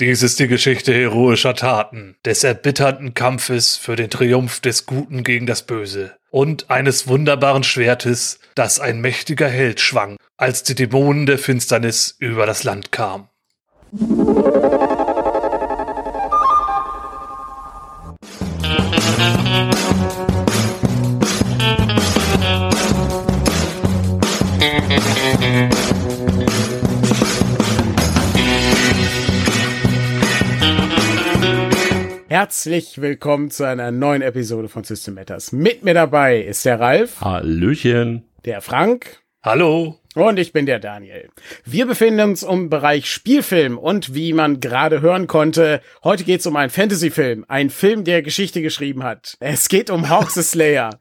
Dies ist die Geschichte heroischer Taten, des erbitterten Kampfes für den Triumph des Guten gegen das Böse und eines wunderbaren Schwertes, das ein mächtiger Held schwang, als die Dämonen der Finsternis über das Land kamen. Herzlich willkommen zu einer neuen Episode von System Matters. Mit mir dabei ist der Ralf. Hallöchen. Der Frank. Hallo. Und ich bin der Daniel. Wir befinden uns im Bereich Spielfilm und wie man gerade hören konnte, heute geht es um einen Fantasyfilm. Ein Film, der Geschichte geschrieben hat. Es geht um Hawk the Slayer.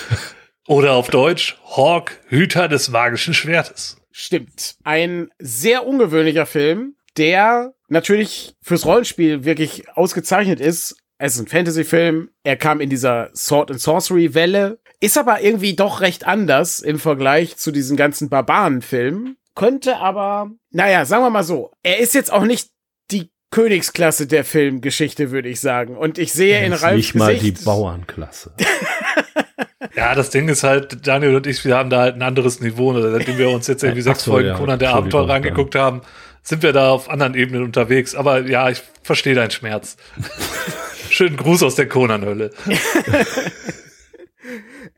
Oder auf Deutsch Hawk, Hüter des magischen Schwertes. Stimmt. Ein sehr ungewöhnlicher Film, der natürlich fürs Rollenspiel wirklich ausgezeichnet ist. Es ist ein Fantasy-Film. Er kam in dieser Sword and Sorcery Welle, ist aber irgendwie doch recht anders im Vergleich zu diesen ganzen Barbaren-Filmen. Könnte aber, naja, sagen wir mal so, er ist jetzt auch nicht die Königsklasse der Filmgeschichte, würde ich sagen. Und ich sehe in Ralfs Nicht mal die Bauernklasse. ja, das Ding ist halt, Daniel und ich, wir haben da halt ein anderes Niveau, seitdem wir uns jetzt irgendwie sechs so, Folgen ja, Conan der Abenteuer angeguckt haben sind wir da auf anderen Ebenen unterwegs. Aber ja, ich verstehe deinen Schmerz. Schönen Gruß aus der Conan-Hölle.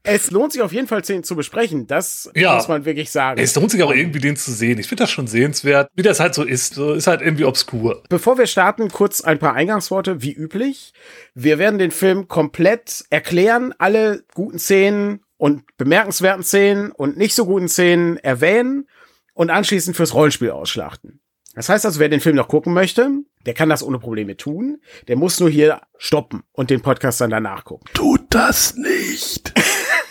Es lohnt sich auf jeden Fall, den zu besprechen. Das ja. muss man wirklich sagen. Es lohnt sich auch irgendwie, den zu sehen. Ich finde das schon sehenswert. Wie das halt so ist. So ist halt irgendwie obskur. Bevor wir starten, kurz ein paar Eingangsworte, wie üblich. Wir werden den Film komplett erklären, alle guten Szenen und bemerkenswerten Szenen und nicht so guten Szenen erwähnen und anschließend fürs Rollenspiel ausschlachten. Das heißt also, wer den Film noch gucken möchte, der kann das ohne Probleme tun. Der muss nur hier stoppen und den Podcast dann danach gucken. Tut das nicht.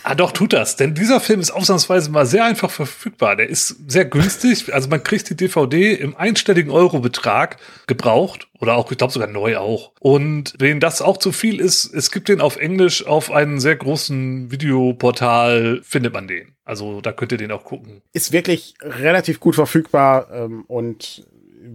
ah, doch, tut das. Denn dieser Film ist ausnahmsweise mal sehr einfach verfügbar. Der ist sehr günstig. Also man kriegt die DVD im einstelligen Eurobetrag gebraucht. Oder auch, ich glaube sogar neu auch. Und wenn das auch zu viel ist, es gibt den auf Englisch auf einem sehr großen Videoportal, findet man den. Also da könnt ihr den auch gucken. Ist wirklich relativ gut verfügbar ähm, und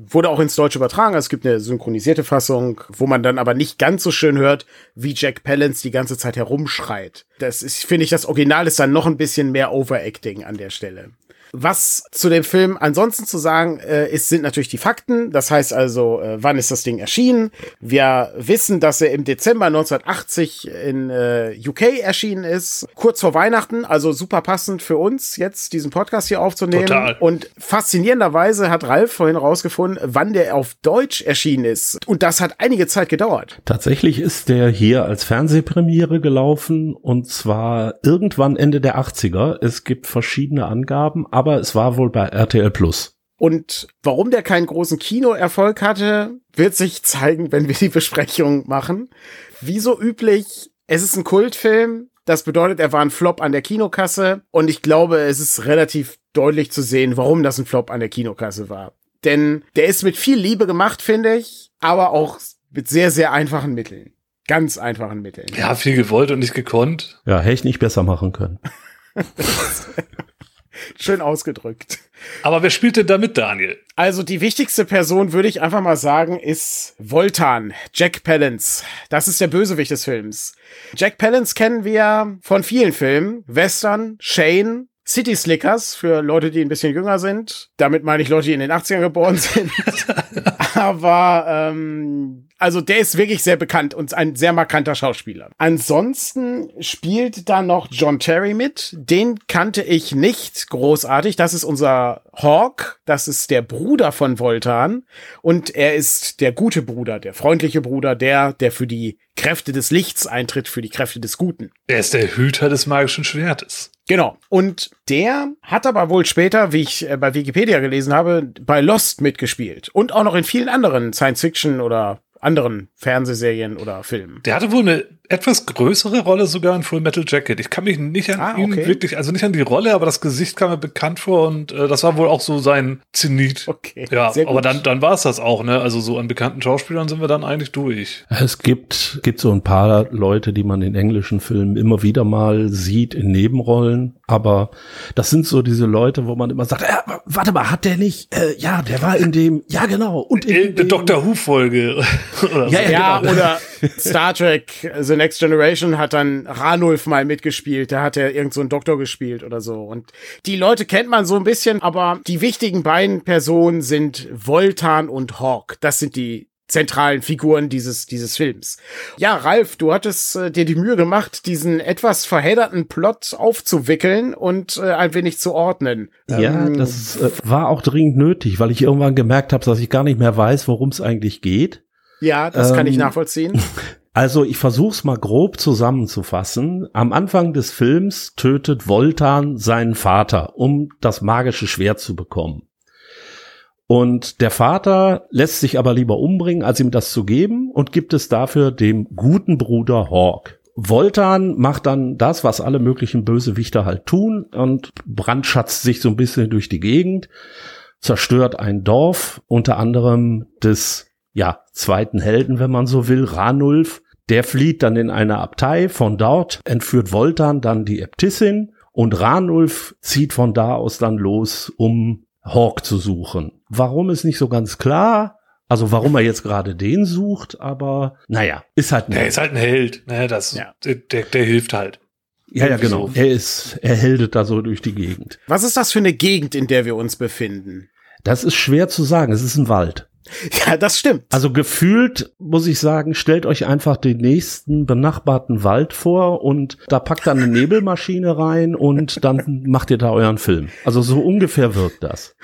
wurde auch ins Deutsche übertragen. Also es gibt eine synchronisierte Fassung, wo man dann aber nicht ganz so schön hört, wie Jack Palance die ganze Zeit herumschreit. Das ist, finde ich, das Original ist dann noch ein bisschen mehr Overacting an der Stelle. Was zu dem Film ansonsten zu sagen äh, ist, sind natürlich die Fakten. Das heißt also, äh, wann ist das Ding erschienen? Wir wissen, dass er im Dezember 1980 in äh, UK erschienen ist, kurz vor Weihnachten, also super passend für uns jetzt diesen Podcast hier aufzunehmen. Total. Und faszinierenderweise hat Ralf vorhin rausgefunden, wann der auf Deutsch erschienen ist. Und das hat einige Zeit gedauert. Tatsächlich ist der hier als Fernsehpremiere gelaufen und zwar irgendwann Ende der 80er. Es gibt verschiedene Angaben, aber es war wohl bei RTL Plus. Und warum der keinen großen Kinoerfolg hatte, wird sich zeigen, wenn wir die Besprechung machen. Wie so üblich, es ist ein Kultfilm. Das bedeutet, er war ein Flop an der Kinokasse. Und ich glaube, es ist relativ deutlich zu sehen, warum das ein Flop an der Kinokasse war. Denn der ist mit viel Liebe gemacht, finde ich, aber auch mit sehr, sehr einfachen Mitteln. Ganz einfachen Mitteln. Ja, viel gewollt und nicht gekonnt. Ja, hätte ich nicht besser machen können. Schön ausgedrückt. Aber wer spielte da mit, Daniel? Also die wichtigste Person, würde ich einfach mal sagen, ist Voltan, Jack Palance. Das ist der Bösewicht des Films. Jack Palance kennen wir von vielen Filmen. Western, Shane, City Slickers für Leute, die ein bisschen jünger sind. Damit meine ich Leute, die in den 80ern geboren sind. Aber ähm, also der ist wirklich sehr bekannt und ein sehr markanter Schauspieler. Ansonsten spielt da noch John Terry mit. Den kannte ich nicht großartig. Das ist unser Hawk. Das ist der Bruder von Voltan. Und er ist der gute Bruder, der freundliche Bruder, der, der für die Kräfte des Lichts eintritt, für die Kräfte des Guten. Er ist der Hüter des magischen Schwertes. Genau. Und der hat aber wohl später, wie ich äh, bei Wikipedia gelesen habe, bei Lost mitgespielt. Und auch noch in vielen anderen Science-Fiction oder anderen Fernsehserien oder Filmen. Der hatte wohl eine etwas größere Rolle sogar in Full Metal Jacket. Ich kann mich nicht an Ah, ihn okay. wirklich, also nicht an die Rolle, aber das Gesicht kam mir bekannt vor und äh, das war wohl auch so sein Zenit. Okay, Ja, sehr gut. aber dann, dann war es das auch, ne? Also so an bekannten Schauspielern sind wir dann eigentlich durch. Es gibt, gibt so ein paar Leute, die man in englischen Filmen immer wieder mal sieht in Nebenrollen, aber das sind so diese Leute, wo man immer sagt, äh, warte mal, hat der nicht, äh, ja, der war in dem, ja genau, und in Irgendeine dem, Doctor Who-Folge. oder so. Ja, Ja, genau. oder Star Trek The Next Generation hat dann Ranulf mal mitgespielt. Da hat er irgend so einen Doktor gespielt oder so. Und die Leute kennt man so ein bisschen, aber die wichtigen beiden Personen sind Voltan und Hawk. Das sind die zentralen Figuren dieses, dieses Films. Ja, Ralf, du hattest äh, dir die Mühe gemacht, diesen etwas verhedderten Plot aufzuwickeln und äh, ein wenig zu ordnen. Ja, Ähm, das äh, war auch dringend nötig, weil ich irgendwann gemerkt habe, dass ich gar nicht mehr weiß, worum es eigentlich geht. ja, das kann ich ähm, nachvollziehen. Also ich versuch's mal grob zusammenzufassen. Am Anfang des Films tötet Voltan seinen Vater, um das magische Schwert zu bekommen. Und der Vater lässt sich aber lieber umbringen, als ihm das zu geben und gibt es dafür dem guten Bruder Hawk. Voltan macht dann das, was alle möglichen Bösewichter halt tun und brandschatzt sich so ein bisschen durch die Gegend, zerstört ein Dorf, unter anderem des ja, zweiten Helden, wenn man so will, Ranulf. Der flieht dann in eine Abtei. Von dort entführt Voltan dann die Äbtissin und Ranulf zieht von da aus dann los, um Hawk zu suchen. Warum ist nicht so ganz klar. Also warum er jetzt gerade den sucht, aber naja, ist halt Der ist halt ein Held, ne? Das, Ja. der, der, der hilft halt. ja, ja, genau. so. Er ist, er heldet da so durch die Gegend. Was ist das für eine Gegend, in der wir uns befinden? Das ist schwer zu sagen. Es ist ein Wald. Ja, das stimmt. Also gefühlt muss ich sagen, stellt euch einfach den nächsten benachbarten Wald vor und da packt dann eine Nebelmaschine rein und dann macht ihr da euren Film. Also so ungefähr wirkt das.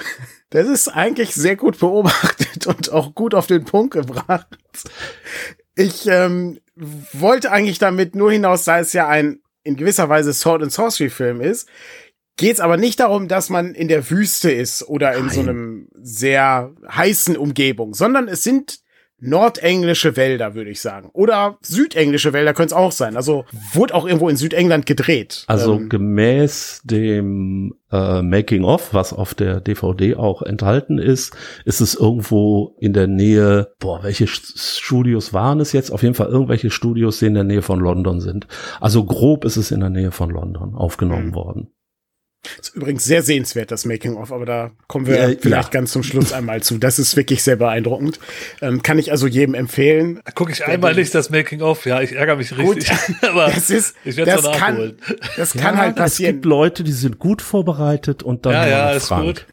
Das ist eigentlich sehr gut beobachtet und auch gut auf den Punkt gebracht. Ich ähm, wollte eigentlich damit nur hinaus, da es ja ein in gewisser Weise Sword and Sorcery Film ist, geht es aber nicht darum, dass man in der Wüste ist oder in so Nein. einem sehr heißen Umgebung, sondern es sind nordenglische Wälder, würde ich sagen. Oder südenglische Wälder können es auch sein. Also wurde auch irgendwo in Südengland gedreht. Also Ähm, gemäß dem äh, Making of, was auf der DVD auch enthalten ist, ist es irgendwo in der Nähe, boah, welche St- Studios waren es jetzt? Auf jeden Fall irgendwelche Studios, die in der Nähe von London sind. Also grob ist es in der Nähe von London aufgenommen Mhm. worden. Ist übrigens sehr sehenswert, das Making-of, aber da kommen wir Ja, vielleicht ja. ganz zum Schluss einmal zu. Das ist wirklich sehr beeindruckend. Ähm, kann ich also jedem empfehlen. Gucke ich einmal nicht das Making-of. Ja, ich ärgere mich richtig. Aber Das ist, ich werde es kann, nachholen. das kann Ja, halt Es passieren. gibt Leute, die sind gut vorbereitet und dann Ja, ja, ist Frank. gut.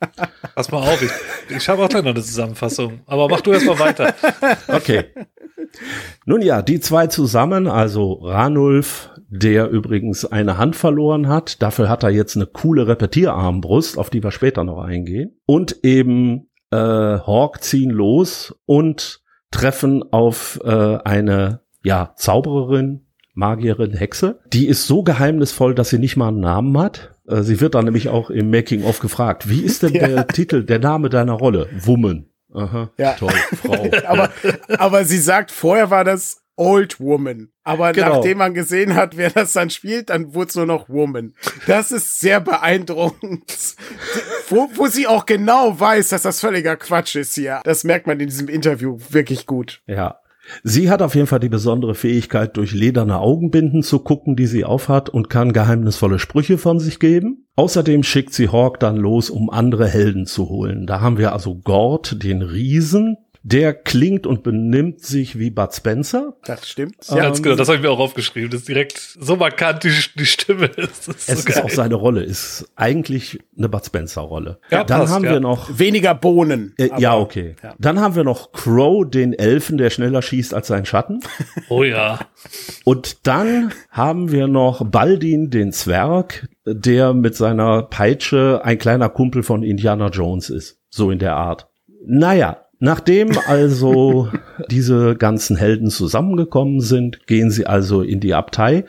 Pass mal auf, ich, ich habe auch gleich noch eine Zusammenfassung. Aber mach du erst mal weiter. Okay. Nun ja, die zwei zusammen, also Ranulf, der übrigens eine Hand verloren hat, dafür hat er jetzt eine coole Repetierarmbrust, auf die wir später noch eingehen, und eben äh, Hawk ziehen los und treffen auf äh, eine ja Zaubererin, Magierin, Hexe. Die ist so geheimnisvoll, dass sie nicht mal einen Namen hat. Äh, Sie wird dann nämlich auch im Making of gefragt, wie ist denn Ja. der Titel, der Name deiner Rolle? Woman. Aha, Ja. toll, Frau. aber, aber sie sagt, vorher war das Old Woman. Aber Genau. nachdem man gesehen hat, wer das dann spielt, dann wurde es nur noch Woman. Das ist sehr beeindruckend. wo, wo sie auch genau weiß, dass das völliger Quatsch ist hier. Das merkt man in diesem Interview wirklich gut. Ja. Sie hat auf jeden Fall die besondere Fähigkeit, durch lederne Augenbinden zu gucken, die sie aufhat und kann geheimnisvolle Sprüche von sich geben. Außerdem schickt sie Hawk dann los, um andere Helden zu holen. Da haben wir also Gord, den Riesen. Der klingt und benimmt sich wie Bud Spencer. Das stimmt. Ganz Ähm, genau, das habe ich mir auch aufgeschrieben. Das ist direkt so markant, die, die Stimme ist. Das ist Es so ist geil. auch seine Rolle, ist eigentlich eine Bud Spencer Rolle. Ja, Dann passt, haben ja. wir noch Weniger Bohnen. äh, aber- ja, okay. ja. Dann haben wir noch Crow, den Elfen, der schneller schießt als sein Schatten. Oh ja. Und dann haben wir noch Baldin, den Zwerg, der mit seiner Peitsche ein kleiner Kumpel von Indiana Jones ist. So in der Art. Naja, nachdem also diese ganzen Helden zusammengekommen sind, gehen sie also in die Abtei.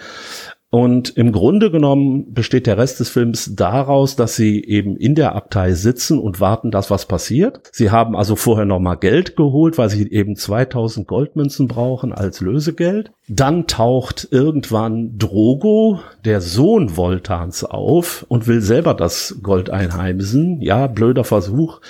Und im Grunde genommen besteht der Rest des Films daraus, dass sie eben in der Abtei sitzen und warten, dass was passiert. Sie haben also vorher noch mal Geld geholt, weil sie eben 2000 Goldmünzen brauchen als Lösegeld. Dann taucht irgendwann Drogo, der Sohn Voltans, auf und will selber das Gold einheimsen. Ja, blöder Versuch.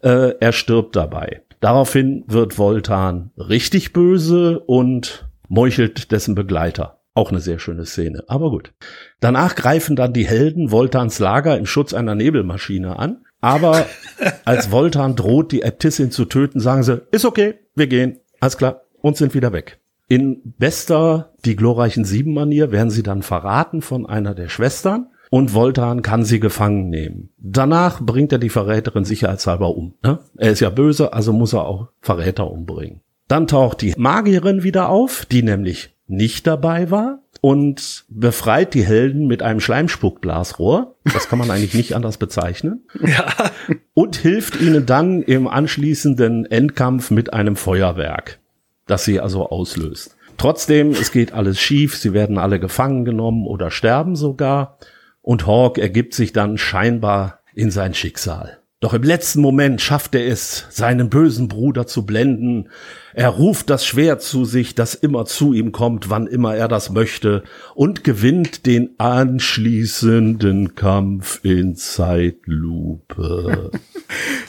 Äh, er stirbt dabei. Daraufhin wird Voltan richtig böse und meuchelt dessen Begleiter. Auch eine sehr schöne Szene, aber gut. Danach greifen dann die Helden Voltans Lager im Schutz einer Nebelmaschine an. Aber als Voltan droht, die Äbtissin zu töten, sagen sie, ist okay, wir gehen, alles klar, und sind wieder weg. In bester, die glorreichen Sieben-Manier werden sie dann verraten von einer der Schwestern und Voltan kann sie gefangen nehmen. Danach bringt er die Verräterin sicherheitshalber um. Ne? Er ist ja böse, also muss er auch Verräter umbringen. Dann taucht die Magierin wieder auf, die nämlich nicht dabei war und befreit die Helden mit einem Schleimspuckblasrohr. Das kann man eigentlich nicht anders bezeichnen. Ja. Und hilft ihnen dann im anschließenden Endkampf mit einem Feuerwerk, das sie also auslöst. Trotzdem, es geht alles schief, sie werden alle gefangen genommen oder sterben sogar und Hawk ergibt sich dann scheinbar in sein Schicksal. Doch im letzten Moment schafft er es, seinen bösen Bruder zu blenden. Er ruft das Schwert zu sich, das immer zu ihm kommt, wann immer er das möchte, und gewinnt den anschließenden Kampf in Zeitlupe.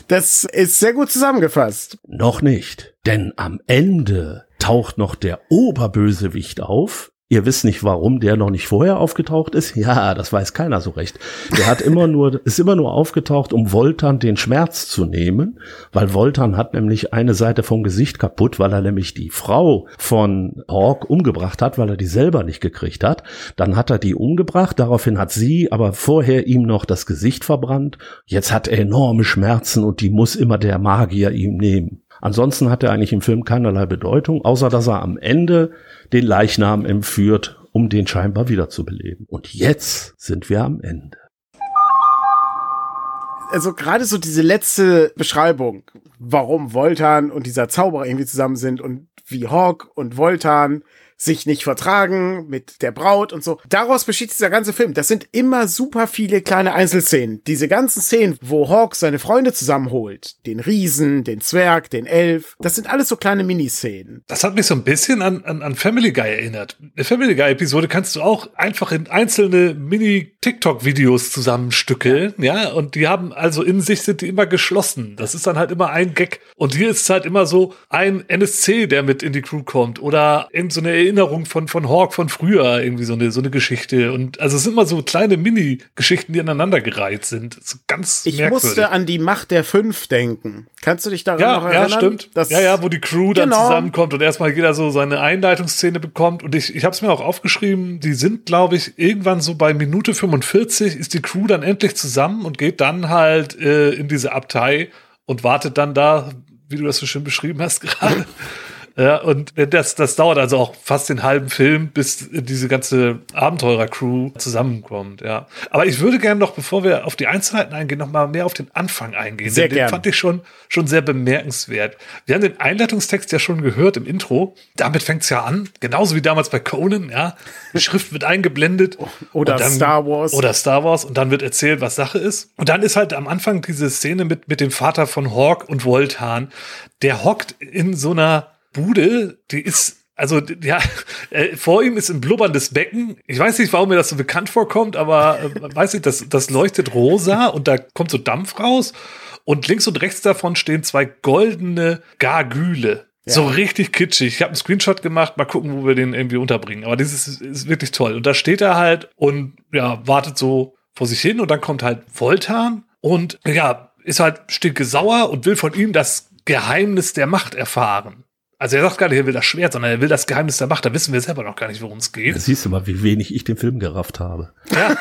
Das ist sehr gut zusammengefasst. Noch nicht, denn am Ende taucht noch der Oberbösewicht auf, Ihr wisst nicht, warum der noch nicht vorher aufgetaucht ist? Ja, das weiß keiner so recht. Der hat immer nur, ist immer nur aufgetaucht, um Voltan den Schmerz zu nehmen, weil Voltan hat nämlich eine Seite vom Gesicht kaputt, weil er nämlich die Frau von Hawk umgebracht hat, weil er die selber nicht gekriegt hat. Dann hat er die umgebracht, daraufhin hat sie aber vorher ihm noch das Gesicht verbrannt. Jetzt hat er enorme Schmerzen und die muss immer der Magier ihm nehmen. Ansonsten hat er eigentlich im Film keinerlei Bedeutung, außer dass er am Ende den Leichnam entführt, um den scheinbar wiederzubeleben. Und jetzt sind wir am Ende. Also gerade so diese letzte Beschreibung, warum Voltan und dieser Zauberer irgendwie zusammen sind und wie Hawk und Voltan sich nicht vertragen mit der Braut und so. Daraus besteht dieser ganze Film. Das sind immer super viele kleine Einzelszenen. Diese ganzen Szenen, wo Hawk seine Freunde zusammenholt, den Riesen, den Zwerg, den Elf, das sind alles so kleine Miniszenen. Das hat mich so ein bisschen an, an, an Family Guy erinnert. Eine Family Guy Episode kannst du auch einfach in einzelne Mini-TikTok-Videos zusammenstückeln, ja. ja, und die haben also in sich sind die immer geschlossen. Das ist dann halt immer ein Gag. Und hier ist halt immer so ein NSC, der mit in die Crew kommt oder irgend so eine Erinnerung von, von Hawk von früher, irgendwie so eine, so eine Geschichte. Und also es sind immer so kleine Mini-Geschichten, die aneinandergereiht sind. ganz ich merkwürdig. musste an die Macht der Fünf denken. Kannst du dich daran ja, noch erinnern? Ja, stimmt. ja, ja, wo die Crew dann genau. zusammenkommt und erstmal jeder so seine Einleitungsszene bekommt. Und ich, ich habe es mir auch aufgeschrieben, die sind, glaube ich, irgendwann so bei Minute 45 ist die Crew dann endlich zusammen und geht dann halt äh, in diese Abtei und wartet dann da, wie du das so schön beschrieben hast gerade. Ja, und das, das dauert also auch fast den halben Film, bis diese ganze Abenteurer-Crew zusammenkommt, ja. Aber ich würde gerne noch, bevor wir auf die Einzelheiten eingehen, noch mal mehr auf den Anfang eingehen. Sehr den, den fand ich schon, schon sehr bemerkenswert. Wir haben den Einleitungstext ja schon gehört im Intro. Damit fängt's ja an. Genauso wie damals bei Conan, ja. Die Schrift wird eingeblendet. Oder dann, Star Wars. Oder Star Wars. Und dann wird erzählt, was Sache ist. Und dann ist halt am Anfang diese Szene mit, mit dem Vater von Hawk und Voltan. Der hockt in so einer Bude, die ist also ja, äh, vor ihm ist ein blubberndes Becken. Ich weiß nicht, warum mir das so bekannt vorkommt, aber äh, weiß ich, das, das leuchtet rosa und da kommt so Dampf raus. Und links und rechts davon stehen zwei goldene Gargüle. Ja. So richtig kitschig. Ich habe einen Screenshot gemacht, mal gucken, wo wir den irgendwie unterbringen. Aber dieses ist, ist wirklich toll. Und da steht er halt und ja, wartet so vor sich hin und dann kommt halt Voltan und ja, ist halt stinkesauer und will von ihm das Geheimnis der Macht erfahren. Also er sagt gar nicht, er will das Schwert, sondern er will das Geheimnis der Macht. Da wissen wir selber noch gar nicht, worum es geht. Da siehst du mal, wie wenig ich den Film gerafft habe. Ja.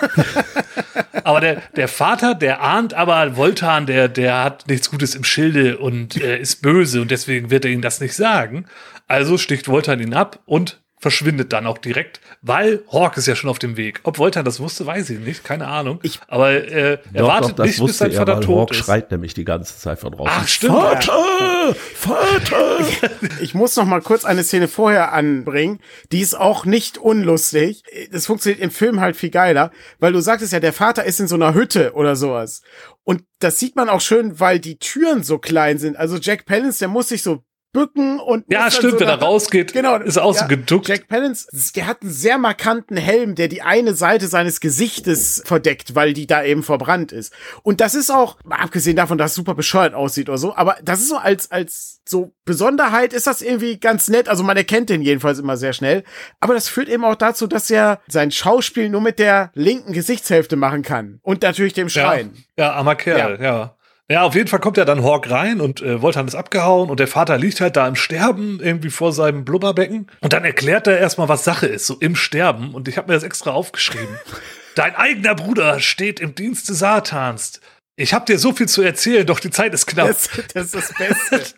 aber der, der Vater, der ahnt aber, Voltan, der, der hat nichts Gutes im Schilde und äh, ist böse und deswegen wird er ihm das nicht sagen. Also sticht Voltan ihn ab und verschwindet dann auch direkt, weil Hawk ist ja schon auf dem Weg. Ob Voltan das wusste, weiß ich nicht, keine Ahnung. Ich, Aber äh, er wartet doch, nicht, bis sein Vater er, tot Hawk ist. schreit nämlich die ganze Zeit von draußen. Ach, stimmt. Vater! Vater! Ich muss noch mal kurz eine Szene vorher anbringen. Die ist auch nicht unlustig. Das funktioniert im Film halt viel geiler, weil du sagtest ja, der Vater ist in so einer Hütte oder sowas. Und das sieht man auch schön, weil die Türen so klein sind. Also Jack Palance, der muss sich so bücken und Ja, stimmt, so wenn er rausgeht, genau, ist auch so geduckt. Jack Palance, der hat einen sehr markanten Helm, der die eine Seite seines Gesichtes verdeckt, weil die da eben verbrannt ist. Und das ist auch, abgesehen davon, dass es super bescheuert aussieht oder so, aber das ist so als, als so Besonderheit ist das irgendwie ganz nett. Also man erkennt den jedenfalls immer sehr schnell. Aber das führt eben auch dazu, dass er sein Schauspiel nur mit der linken Gesichtshälfte machen kann. Und natürlich dem Schreien. Ja, ja armer Kerl, ja. ja. Auf jeden Fall kommt ja dann Hawk rein und äh, Voltan ist abgehauen und der Vater liegt halt da im Sterben irgendwie vor seinem Blubberbecken und dann erklärt er erstmal, was Sache ist, so im Sterben und ich habe mir das extra aufgeschrieben. Dein eigener Bruder steht im Dienste Satans. Ich habe dir so viel zu erzählen, doch die Zeit ist knapp. Das, das ist das Beste.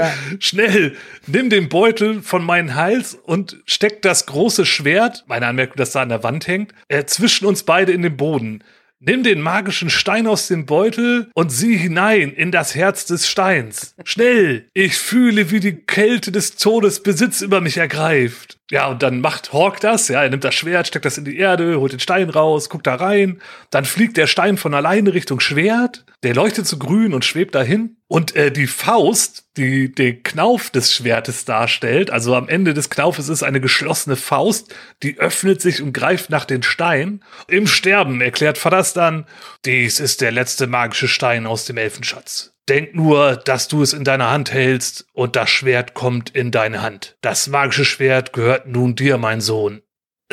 Schnell, nimm den Beutel von meinem Hals und steck das große Schwert, meine Anmerkung, das da an der Wand hängt, äh, zwischen uns beide in den Boden. Nimm den magischen Stein aus dem Beutel und sieh hinein in das Herz des Steins. Schnell! Ich fühle, wie die Kälte des Todes Besitz über mich ergreift. Ja, und dann macht Hawk das, ja, er nimmt das Schwert, steckt das in die Erde, holt den Stein raus, guckt da rein, dann fliegt der Stein von alleine Richtung Schwert, der leuchtet so grün und schwebt dahin. Und äh, die Faust, die den Knauf des Schwertes darstellt, also am Ende des Knaufes ist eine geschlossene Faust, die öffnet sich und greift nach den Stein. Im Sterben erklärt Vadas dann, dies ist der letzte magische Stein aus dem Elfenschatz. Denk nur, dass du es in deiner Hand hältst und das Schwert kommt in deine Hand. Das magische Schwert gehört nun dir, mein Sohn.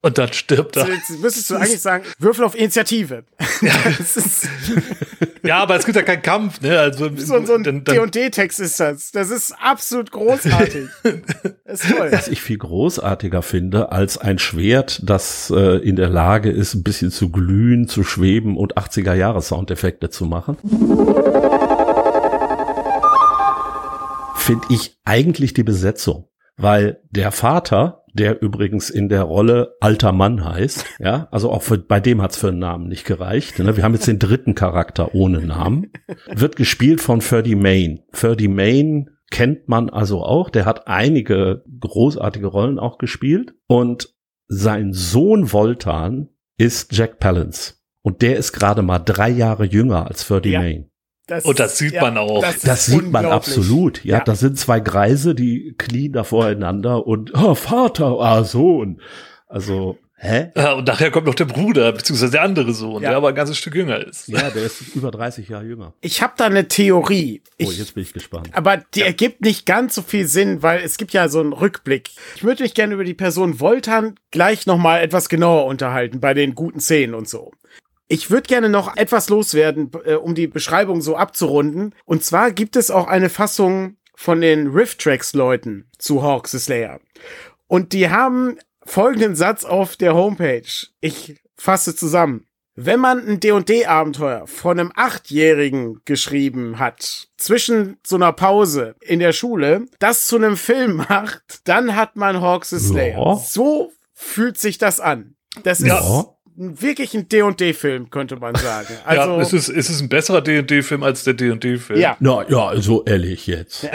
Und dann stirbt er. Jetzt müsstest du eigentlich sagen, Würfel auf Initiative. Ist Ja, aber es gibt ja keinen Kampf, ne? Also so, so ein D&D-Text ist das. Das ist absolut großartig. Das ist toll. Was ich viel großartiger finde als ein Schwert, das äh, in der Lage ist, ein bisschen zu glühen, zu schweben und 80er Jahre Soundeffekte zu machen. Finde ich eigentlich die Besetzung, weil der Vater, der übrigens in der Rolle alter Mann heißt, ja, also auch für, bei dem hat's für einen Namen nicht gereicht. Ne? Wir haben jetzt den dritten Charakter ohne Namen, wird gespielt von Ferdy Main. Ferdy Main kennt man also auch. Der hat einige großartige Rollen auch gespielt. Und sein Sohn Voltan ist Jack Palance. Und der ist gerade mal drei Jahre jünger als Ferdy Ja. Main. Das, Und das sieht man auch. ist Das sieht man absolut. Ja, Ja. das sind zwei Greise, die knien da voreinander und oh, Vater, ah, Sohn. Also, hä? Ja, und nachher kommt noch der Bruder, beziehungsweise der andere Sohn, Ja. der aber ein ganzes Stück jünger ist. Ja, der ist über 30 Jahre jünger. Ich habe da eine Theorie. Oh, Ich, jetzt bin ich gespannt. aber die ergibt nicht ganz so viel Sinn, weil es gibt ja so einen Rückblick. Ich würde mich gerne über die Person Voltan gleich noch mal etwas genauer unterhalten bei den guten Szenen und so. Ich würde gerne noch etwas loswerden, äh, um die Beschreibung so abzurunden. Und zwar gibt es auch eine Fassung von den Riff-Tracks-Leuten zu Hawks the Slayer. Und die haben folgenden Satz auf der Homepage. Ich fasse zusammen. Wenn man ein D&D-Abenteuer von einem Achtjährigen geschrieben hat, zwischen so einer Pause in der Schule, das zu einem Film macht, dann hat man Hawks the Slayer. Ja. So fühlt sich das an. Das ist Ja. Wirklich ein D&D-Film, könnte man sagen. Also, ja, es ist, es ist ein besserer D&D-Film als der D&D-Film. ja. Na ja, so ehrlich jetzt.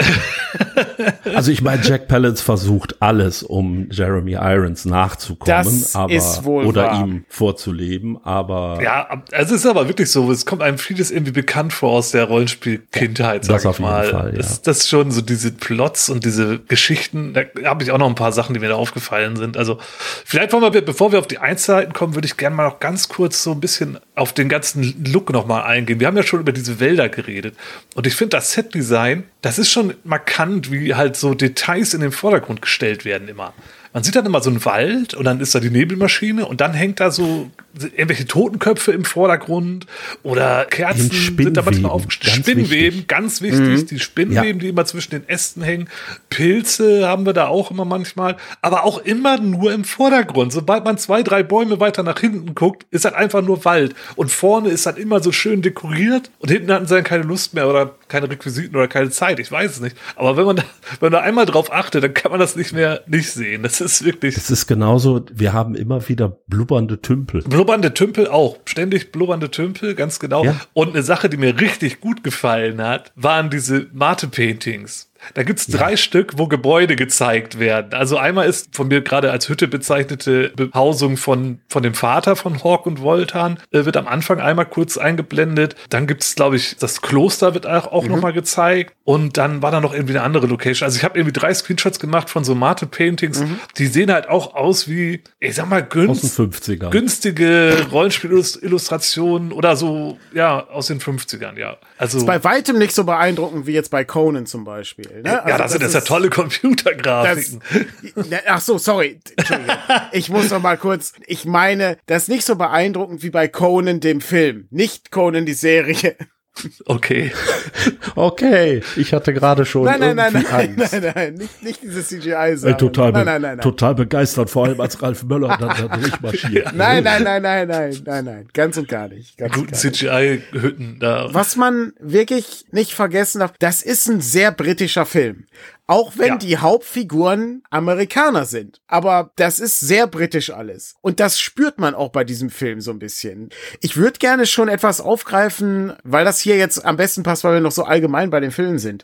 also ich meine, Jack Palance versucht alles, um Jeremy Irons nachzukommen, Das aber ist wohl oder wahr. ihm vorzuleben, aber Ja, also es ist aber wirklich so, es kommt einem vieles irgendwie bekannt vor aus der Rollenspiel-Kindheit, sag Das ich auf jeden mal. Fall, ja. das, das ist schon so diese Plots und diese Geschichten, da habe ich auch noch ein paar Sachen, die mir da aufgefallen sind. Also vielleicht wollen wir, bevor wir auf die Einzelheiten kommen, würde ich gerne mal noch ganz kurz so ein bisschen auf den ganzen Look noch mal eingehen. Wir haben ja schon über diese Wälder geredet und ich finde das Setdesign, das ist schon markant, wie halt so Details in den Vordergrund gestellt werden immer. Man sieht dann immer so einen Wald und dann ist da die Nebelmaschine und dann hängt da so irgendwelche Totenköpfe im Vordergrund oder Kerzen sind da manchmal aufgestellt. ganz Spinnweben, wichtig. ganz wichtig. Die Spinnweben, die immer zwischen den Ästen hängen. Pilze haben wir da auch immer manchmal. Aber auch immer nur im Vordergrund. Sobald man zwei, drei Bäume weiter nach hinten guckt, ist halt einfach nur Wald. Und vorne ist halt immer so schön dekoriert. Und hinten hatten sie dann keine Lust mehr oder keine Requisiten oder keine Zeit, ich weiß es nicht. Aber wenn man da, wenn man da einmal drauf achtet, dann kann man das nicht mehr nicht sehen. Das ist wirklich. Es ist genauso, wir haben immer wieder blubbernde Tümpel. Blubbernde Tümpel auch. Ständig blubbernde Tümpel, ganz genau. Ja. Und eine Sache, die mir richtig gut gefallen hat, waren diese Mate-Paintings. Da gibt's drei Stück, wo Gebäude gezeigt werden. Also einmal ist von mir gerade als Hütte bezeichnete Behausung von, von dem Vater von Hawk und Voltan, äh, wird am Anfang einmal kurz eingeblendet. Dann gibt's, glaube ich, das Kloster wird auch, auch Mhm. noch mal gezeigt. Und dann war da noch irgendwie eine andere Location. Also ich habe irgendwie drei Screenshots gemacht von so Mate-Paintings. Mhm. Die sehen halt auch aus wie, ich sag mal, günst, 50ern. günstige Rollenspielillustrationen oder so, ja, aus den 50ern, ja. Also, Bei weitem nicht so beeindruckend wie jetzt bei Conan zum Beispiel. Ne? ja, Also das sind das ja tolle Das, Computergrafiken. Ach so, sorry. Ich muss noch mal kurz. Ich meine, das ist nicht so beeindruckend wie bei Conan dem Film, nicht Conan die Serie. Okay. Okay, ich hatte gerade schon Nein, nein, nein, nein, Angst. nein, nein, nicht, nicht diese CGI. Äh, total, nein, nein, nein, nein. total begeistert, vor allem als Ralf Möller dann da durchmarschiert. Nein, nein, nein, nein, nein, nein, nein, ganz und gar nicht. Ganz Guten. CGI-Hütten da. Was man wirklich nicht vergessen darf, das ist ein sehr britischer Film. Auch wenn Ja. die Hauptfiguren Amerikaner sind. Aber das ist sehr britisch alles. Und das spürt man auch bei diesem Film so ein bisschen. Ich würde gerne schon etwas aufgreifen, weil das hier jetzt am besten passt, weil wir noch so allgemein bei den Filmen sind.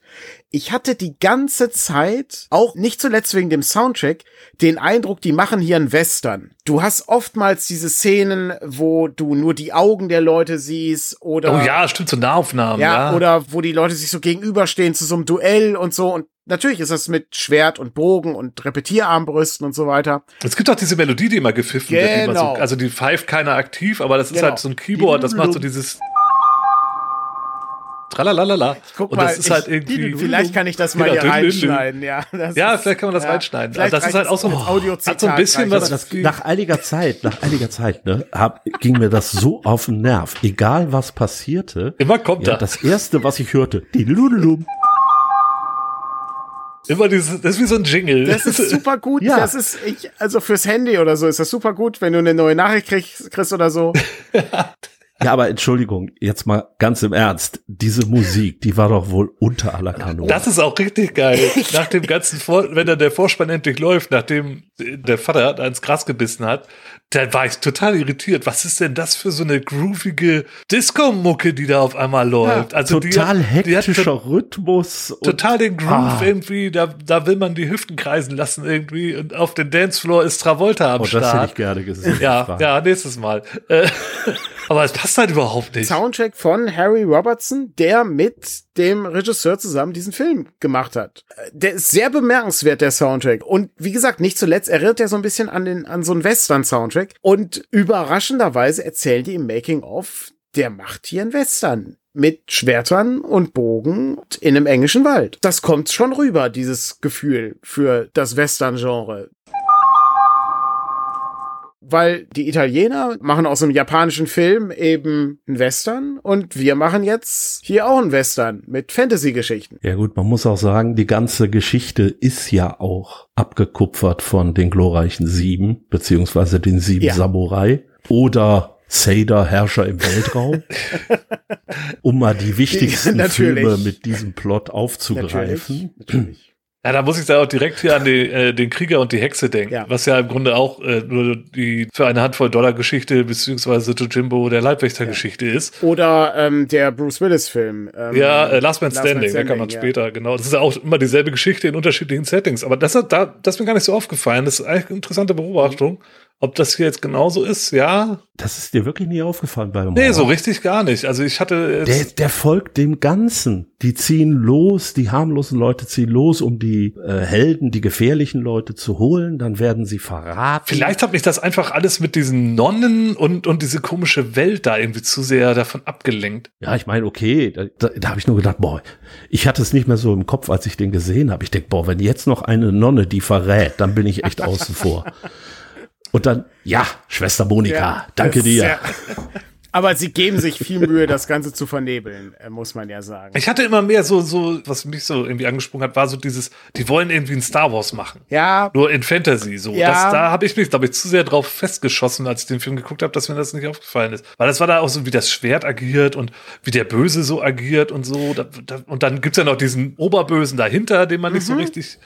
Ich hatte die ganze Zeit, auch nicht zuletzt wegen dem Soundtrack, den Eindruck, die machen hier einen Western. Du hast oftmals diese Szenen, wo du nur die Augen der Leute siehst oder Oh ja, stimmt, so Nahaufnahmen, ja, ja. oder wo die Leute sich so gegenüberstehen zu so einem Duell und so. Und natürlich ist das mit Schwert und Bogen und Repetierarmbrüsten und so weiter. es gibt auch diese Melodie, die immer gepfiffen wird. Die immer Genau. so, also die pfeift keiner aktiv, aber das ist Genau. halt so ein Keyboard, das macht so dieses Tralalala. Guck Und mal, das ist ich- halt irgendwie. Vielleicht kann ich das mal hier dün, dün. reinschneiden, ja. Das Ja, ist- vielleicht kann man das ja, reinschneiden. vielleicht Das ist halt auch so- oh, Audiozitat hat so ein bisschen was- das. Das, nach einiger Zeit, nach einiger Zeit, ne, hab, ging mir das so auf den Nerv. Egal was passierte. Immer kommt Ja, da. das erste, was ich hörte, die Lululum. Immer dieses, das ist wie so ein Jingle. Das ist super gut. Ja. Das ist, ich, also fürs Handy oder so ist das super gut, wenn du eine neue Nachricht kriegst, kriegst oder so. Ja, aber Entschuldigung, jetzt mal ganz im Ernst. Diese Musik, die war doch wohl unter aller Kanone. Das ist auch richtig geil. Nach dem ganzen Vor wenn dann der Vorspann endlich läuft, nachdem der Vater da ins Gras gebissen hat, da war ich total irritiert. Was ist denn das für so eine groovige Disco-Mucke, die da auf einmal läuft? also die Total hat, hektischer Rhythmus. total den Groove Ah. irgendwie. Da, da will man die Hüften kreisen lassen irgendwie. Und auf dem Dancefloor ist Travolta am Oh, das hätte Start. ich gerne gesehen. ja, ja, nächstes Mal. Äh, Aber es passt halt überhaupt nicht. Soundtrack von Harry Robertson, der mit dem Regisseur zusammen diesen Film gemacht hat. Der ist sehr bemerkenswert, der Soundtrack. Und wie gesagt, nicht zuletzt erinnert er so ein bisschen an den, an so einen Western-Soundtrack. Und überraschenderweise erzählen die im Making-of, der macht hier einen Western. Mit Schwertern und Bogen in einem englischen Wald. Das kommt schon rüber, dieses Gefühl für das Western-Genre weil die Italiener machen aus einem japanischen Film eben einen Western und wir machen jetzt hier auch einen Western mit Fantasy-Geschichten. Ja gut, man muss auch sagen, die ganze Geschichte ist ja auch abgekupfert von den glorreichen Sieben, beziehungsweise den Sieben Ja. Samurai oder Seder, Herrscher im Weltraum, um mal die wichtigsten Natürlich. Filme mit diesem Plot aufzugreifen. natürlich. Ja, da muss ich da auch direkt hier an die, äh, den Krieger und die Hexe denken, Ja. was ja im Grunde auch äh, nur die für eine Handvoll Dollar Geschichte beziehungsweise Jimbo der Leibwächter-Geschichte ist. Oder ähm, der Bruce Willis-Film. Ähm, Ja, äh, Last Man Last Man Standing, da kann man Standing, ja. später, genau. Das ist ja auch immer dieselbe Geschichte in unterschiedlichen Settings. Aber das, hat, da, das ist mir gar nicht so aufgefallen. Das ist eigentlich eine interessante Beobachtung. Ob das hier jetzt genauso ist, ja. Das ist dir wirklich nie aufgefallen beim Nee, Horror? so richtig gar nicht. Also ich hatte Der, der folgt dem Ganzen. Die ziehen los, die harmlosen Leute ziehen los, um die äh, Helden, die gefährlichen Leute zu holen. Dann werden sie verraten. vielleicht hat mich das einfach alles mit diesen Nonnen und, und diese komische Welt da irgendwie zu sehr davon abgelenkt. Ja, ich meine, okay, da, da, da habe ich nur gedacht, boah, ich hatte es nicht mehr so im Kopf, als ich den gesehen habe. Ich denk, boah, wenn jetzt noch eine Nonne die verrät, dann bin ich echt außen vor. Und dann, ja, Schwester Monika, Ja, danke dir. ja- Aber sie geben sich viel Mühe, das Ganze zu vernebeln, äh, muss man ja sagen. Ich hatte immer mehr so, so, was mich so irgendwie angesprungen hat, war so dieses, die wollen irgendwie ein Star Wars machen. Ja. Nur in Fantasy, so. Ja. Das, da habe ich mich, glaube ich, zu sehr drauf festgeschossen, als ich den Film geguckt habe, dass mir das nicht aufgefallen ist. Weil das war da auch so, wie das Schwert agiert und wie der Böse so agiert und so. Da, da, und dann gibt's ja noch diesen Oberbösen dahinter, den man nicht so richtig.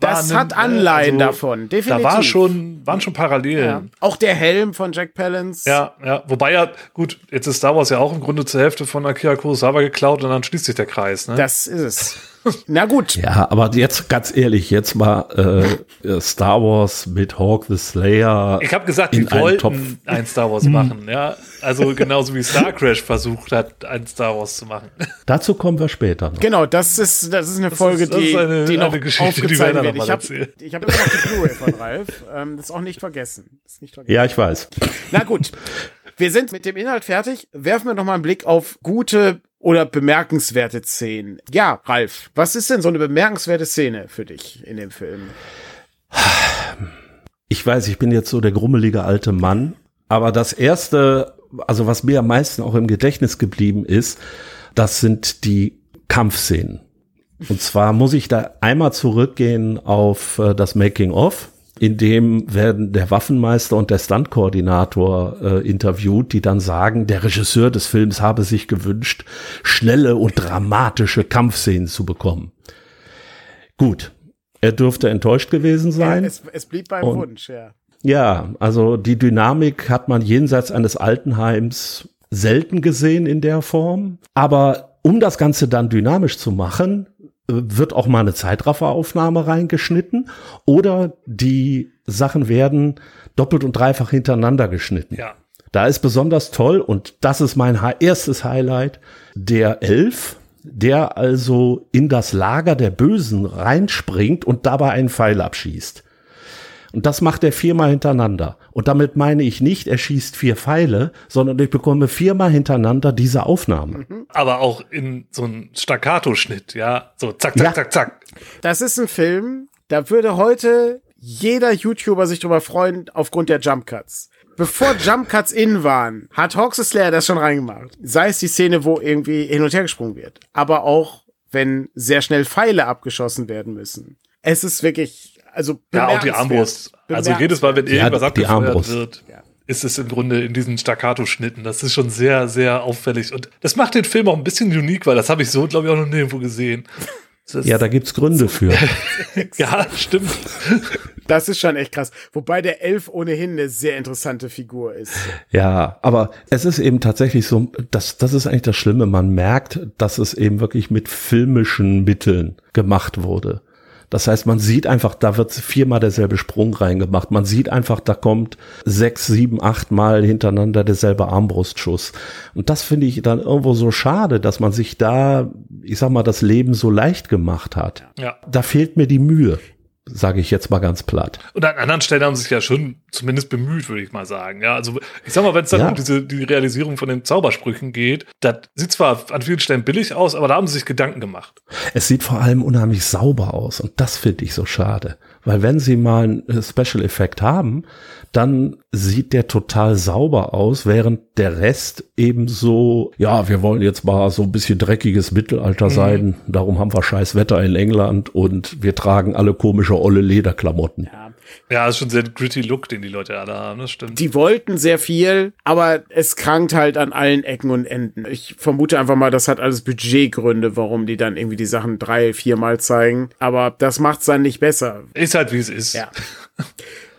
Das hat Anleihen ne? davon, definitiv. Da war schon, waren schon ja. Parallelen. Auch der Helm von Jack Palance. Ja, ja. Wobei ja, gut, jetzt ist Star Wars ja auch im Grunde zur Hälfte von Akira Kurosawa geklaut und dann schließt sich der Kreis, ne? Das ist es. Na gut. Ja, aber jetzt ganz ehrlich, jetzt mal äh, Star Wars mit Hawk the Slayer. Ich habe gesagt, die einen wollten Topf. ein Star Wars machen, ja. Also genauso wie Star Crash versucht hat, ein Star Wars zu machen. Dazu kommen wir später noch. Genau, das ist, das ist eine Folge, ist- das die, ist eine- die noch eine Geschichte, die Werner wird. noch Ich habe hab immer noch die Blu-ray von Ralf. Ähm, das ist auch nicht vergessen. Das ist nicht vergessen. Ja, ich weiß. Na gut. Wir sind mit dem Inhalt fertig. Werfen wir noch mal einen Blick auf gute oder bemerkenswerte Szenen. Ja, Ralf, was ist denn so eine bemerkenswerte Szene für dich in dem Film? Ich weiß, ich bin jetzt so der grummelige alte Mann, aber das erste, also was mir am meisten auch im Gedächtnis geblieben ist, das sind die Kampfszenen. Und zwar muss ich da einmal zurückgehen auf äh, das Making of. In dem werden der Waffenmeister und der Stuntkoordinator äh, interviewt, die dann sagen, der Regisseur des Films habe sich gewünscht, schnelle und dramatische Kampfszenen zu bekommen. Gut, er dürfte enttäuscht gewesen sein. Es, es blieb beim Und- Wunsch, ja. Ja, also die Dynamik hat man jenseits eines Altenheims selten gesehen in der Form. Aber um das Ganze dann dynamisch zu machen, wird auch mal eine Zeitrafferaufnahme reingeschnitten oder die Sachen werden doppelt und dreifach hintereinander geschnitten. Ja. Da ist besonders toll und das ist mein erstes Highlight, der Elf, der also in das Lager der Bösen reinspringt und dabei einen Pfeil abschießt. Und das macht er viermal hintereinander. Und damit meine ich nicht, er schießt vier Pfeile, sondern ich bekomme viermal hintereinander diese Aufnahme. Aber auch in so einem Staccato-Schnitt, ja. So zack, zack, Ja. zack, zack. Das ist ein Film, da würde heute jeder YouTuber sich drüber freuen aufgrund der Jump Cuts. Bevor Jump Cuts in waren, hat Hawks Slayer das schon reingemacht. Sei es die Szene, wo irgendwie hin und her gesprungen wird. Aber auch, wenn sehr schnell Pfeile abgeschossen werden müssen. Es ist wirklich, also Ja, auch die. Armbrust. Also jedes Mal, wenn Ja, irgendwas die abgefeuert Armbrust. wird, Ja. ist es im Grunde in diesen Staccato-Schnitten. Das ist schon sehr, sehr auffällig. Und das macht den Film auch ein bisschen unique, weil das habe ich so, glaube ich, auch noch nirgendwo gesehen. Das Ja, da gibt's Gründe für. ja, stimmt. Das ist schon echt krass. Wobei der Elf ohnehin eine sehr interessante Figur ist. Ja, aber es ist eben tatsächlich so, das, das ist eigentlich das Schlimme. Man merkt, dass es eben wirklich mit filmischen Mitteln gemacht wurde. Das heißt, man sieht einfach, da wird viermal derselbe Sprung reingemacht. Man sieht einfach, da kommt sechs, sieben, acht Mal hintereinander derselbe Armbrustschuss. Und das finde ich dann irgendwo so schade, dass man sich da, ich sag mal, das Leben so leicht gemacht hat. Ja. Da fehlt mir die Mühe, sage ich jetzt mal ganz platt. Und an anderen Stellen haben sie sich ja schon zumindest bemüht, würde ich mal sagen. Ja, also ich sag mal, wenn es dann Ja. um diese die Realisierung von den Zaubersprüchen geht, das sieht zwar an vielen Stellen billig aus, aber da haben sie sich Gedanken gemacht. Es sieht vor allem unheimlich sauber aus und das finde ich so schade. Weil wenn sie mal einen äh, Special Effekt haben, dann sieht der total sauber aus, während der Rest eben so, ja, wir wollen jetzt mal so ein bisschen dreckiges Mittelalter sein, darum haben wir scheiß Wetter in England und wir tragen alle komische olle Lederklamotten. Ja. Ja, das ist schon sehr gritty Look, den die Leute alle haben, das stimmt. Die wollten sehr viel, aber es krankt halt an allen Ecken und Enden. Ich vermute einfach mal, das hat alles Budgetgründe, warum die dann irgendwie die Sachen drei, viermal zeigen. Aber das macht's dann nicht besser. ist halt, wie es ist. Ja.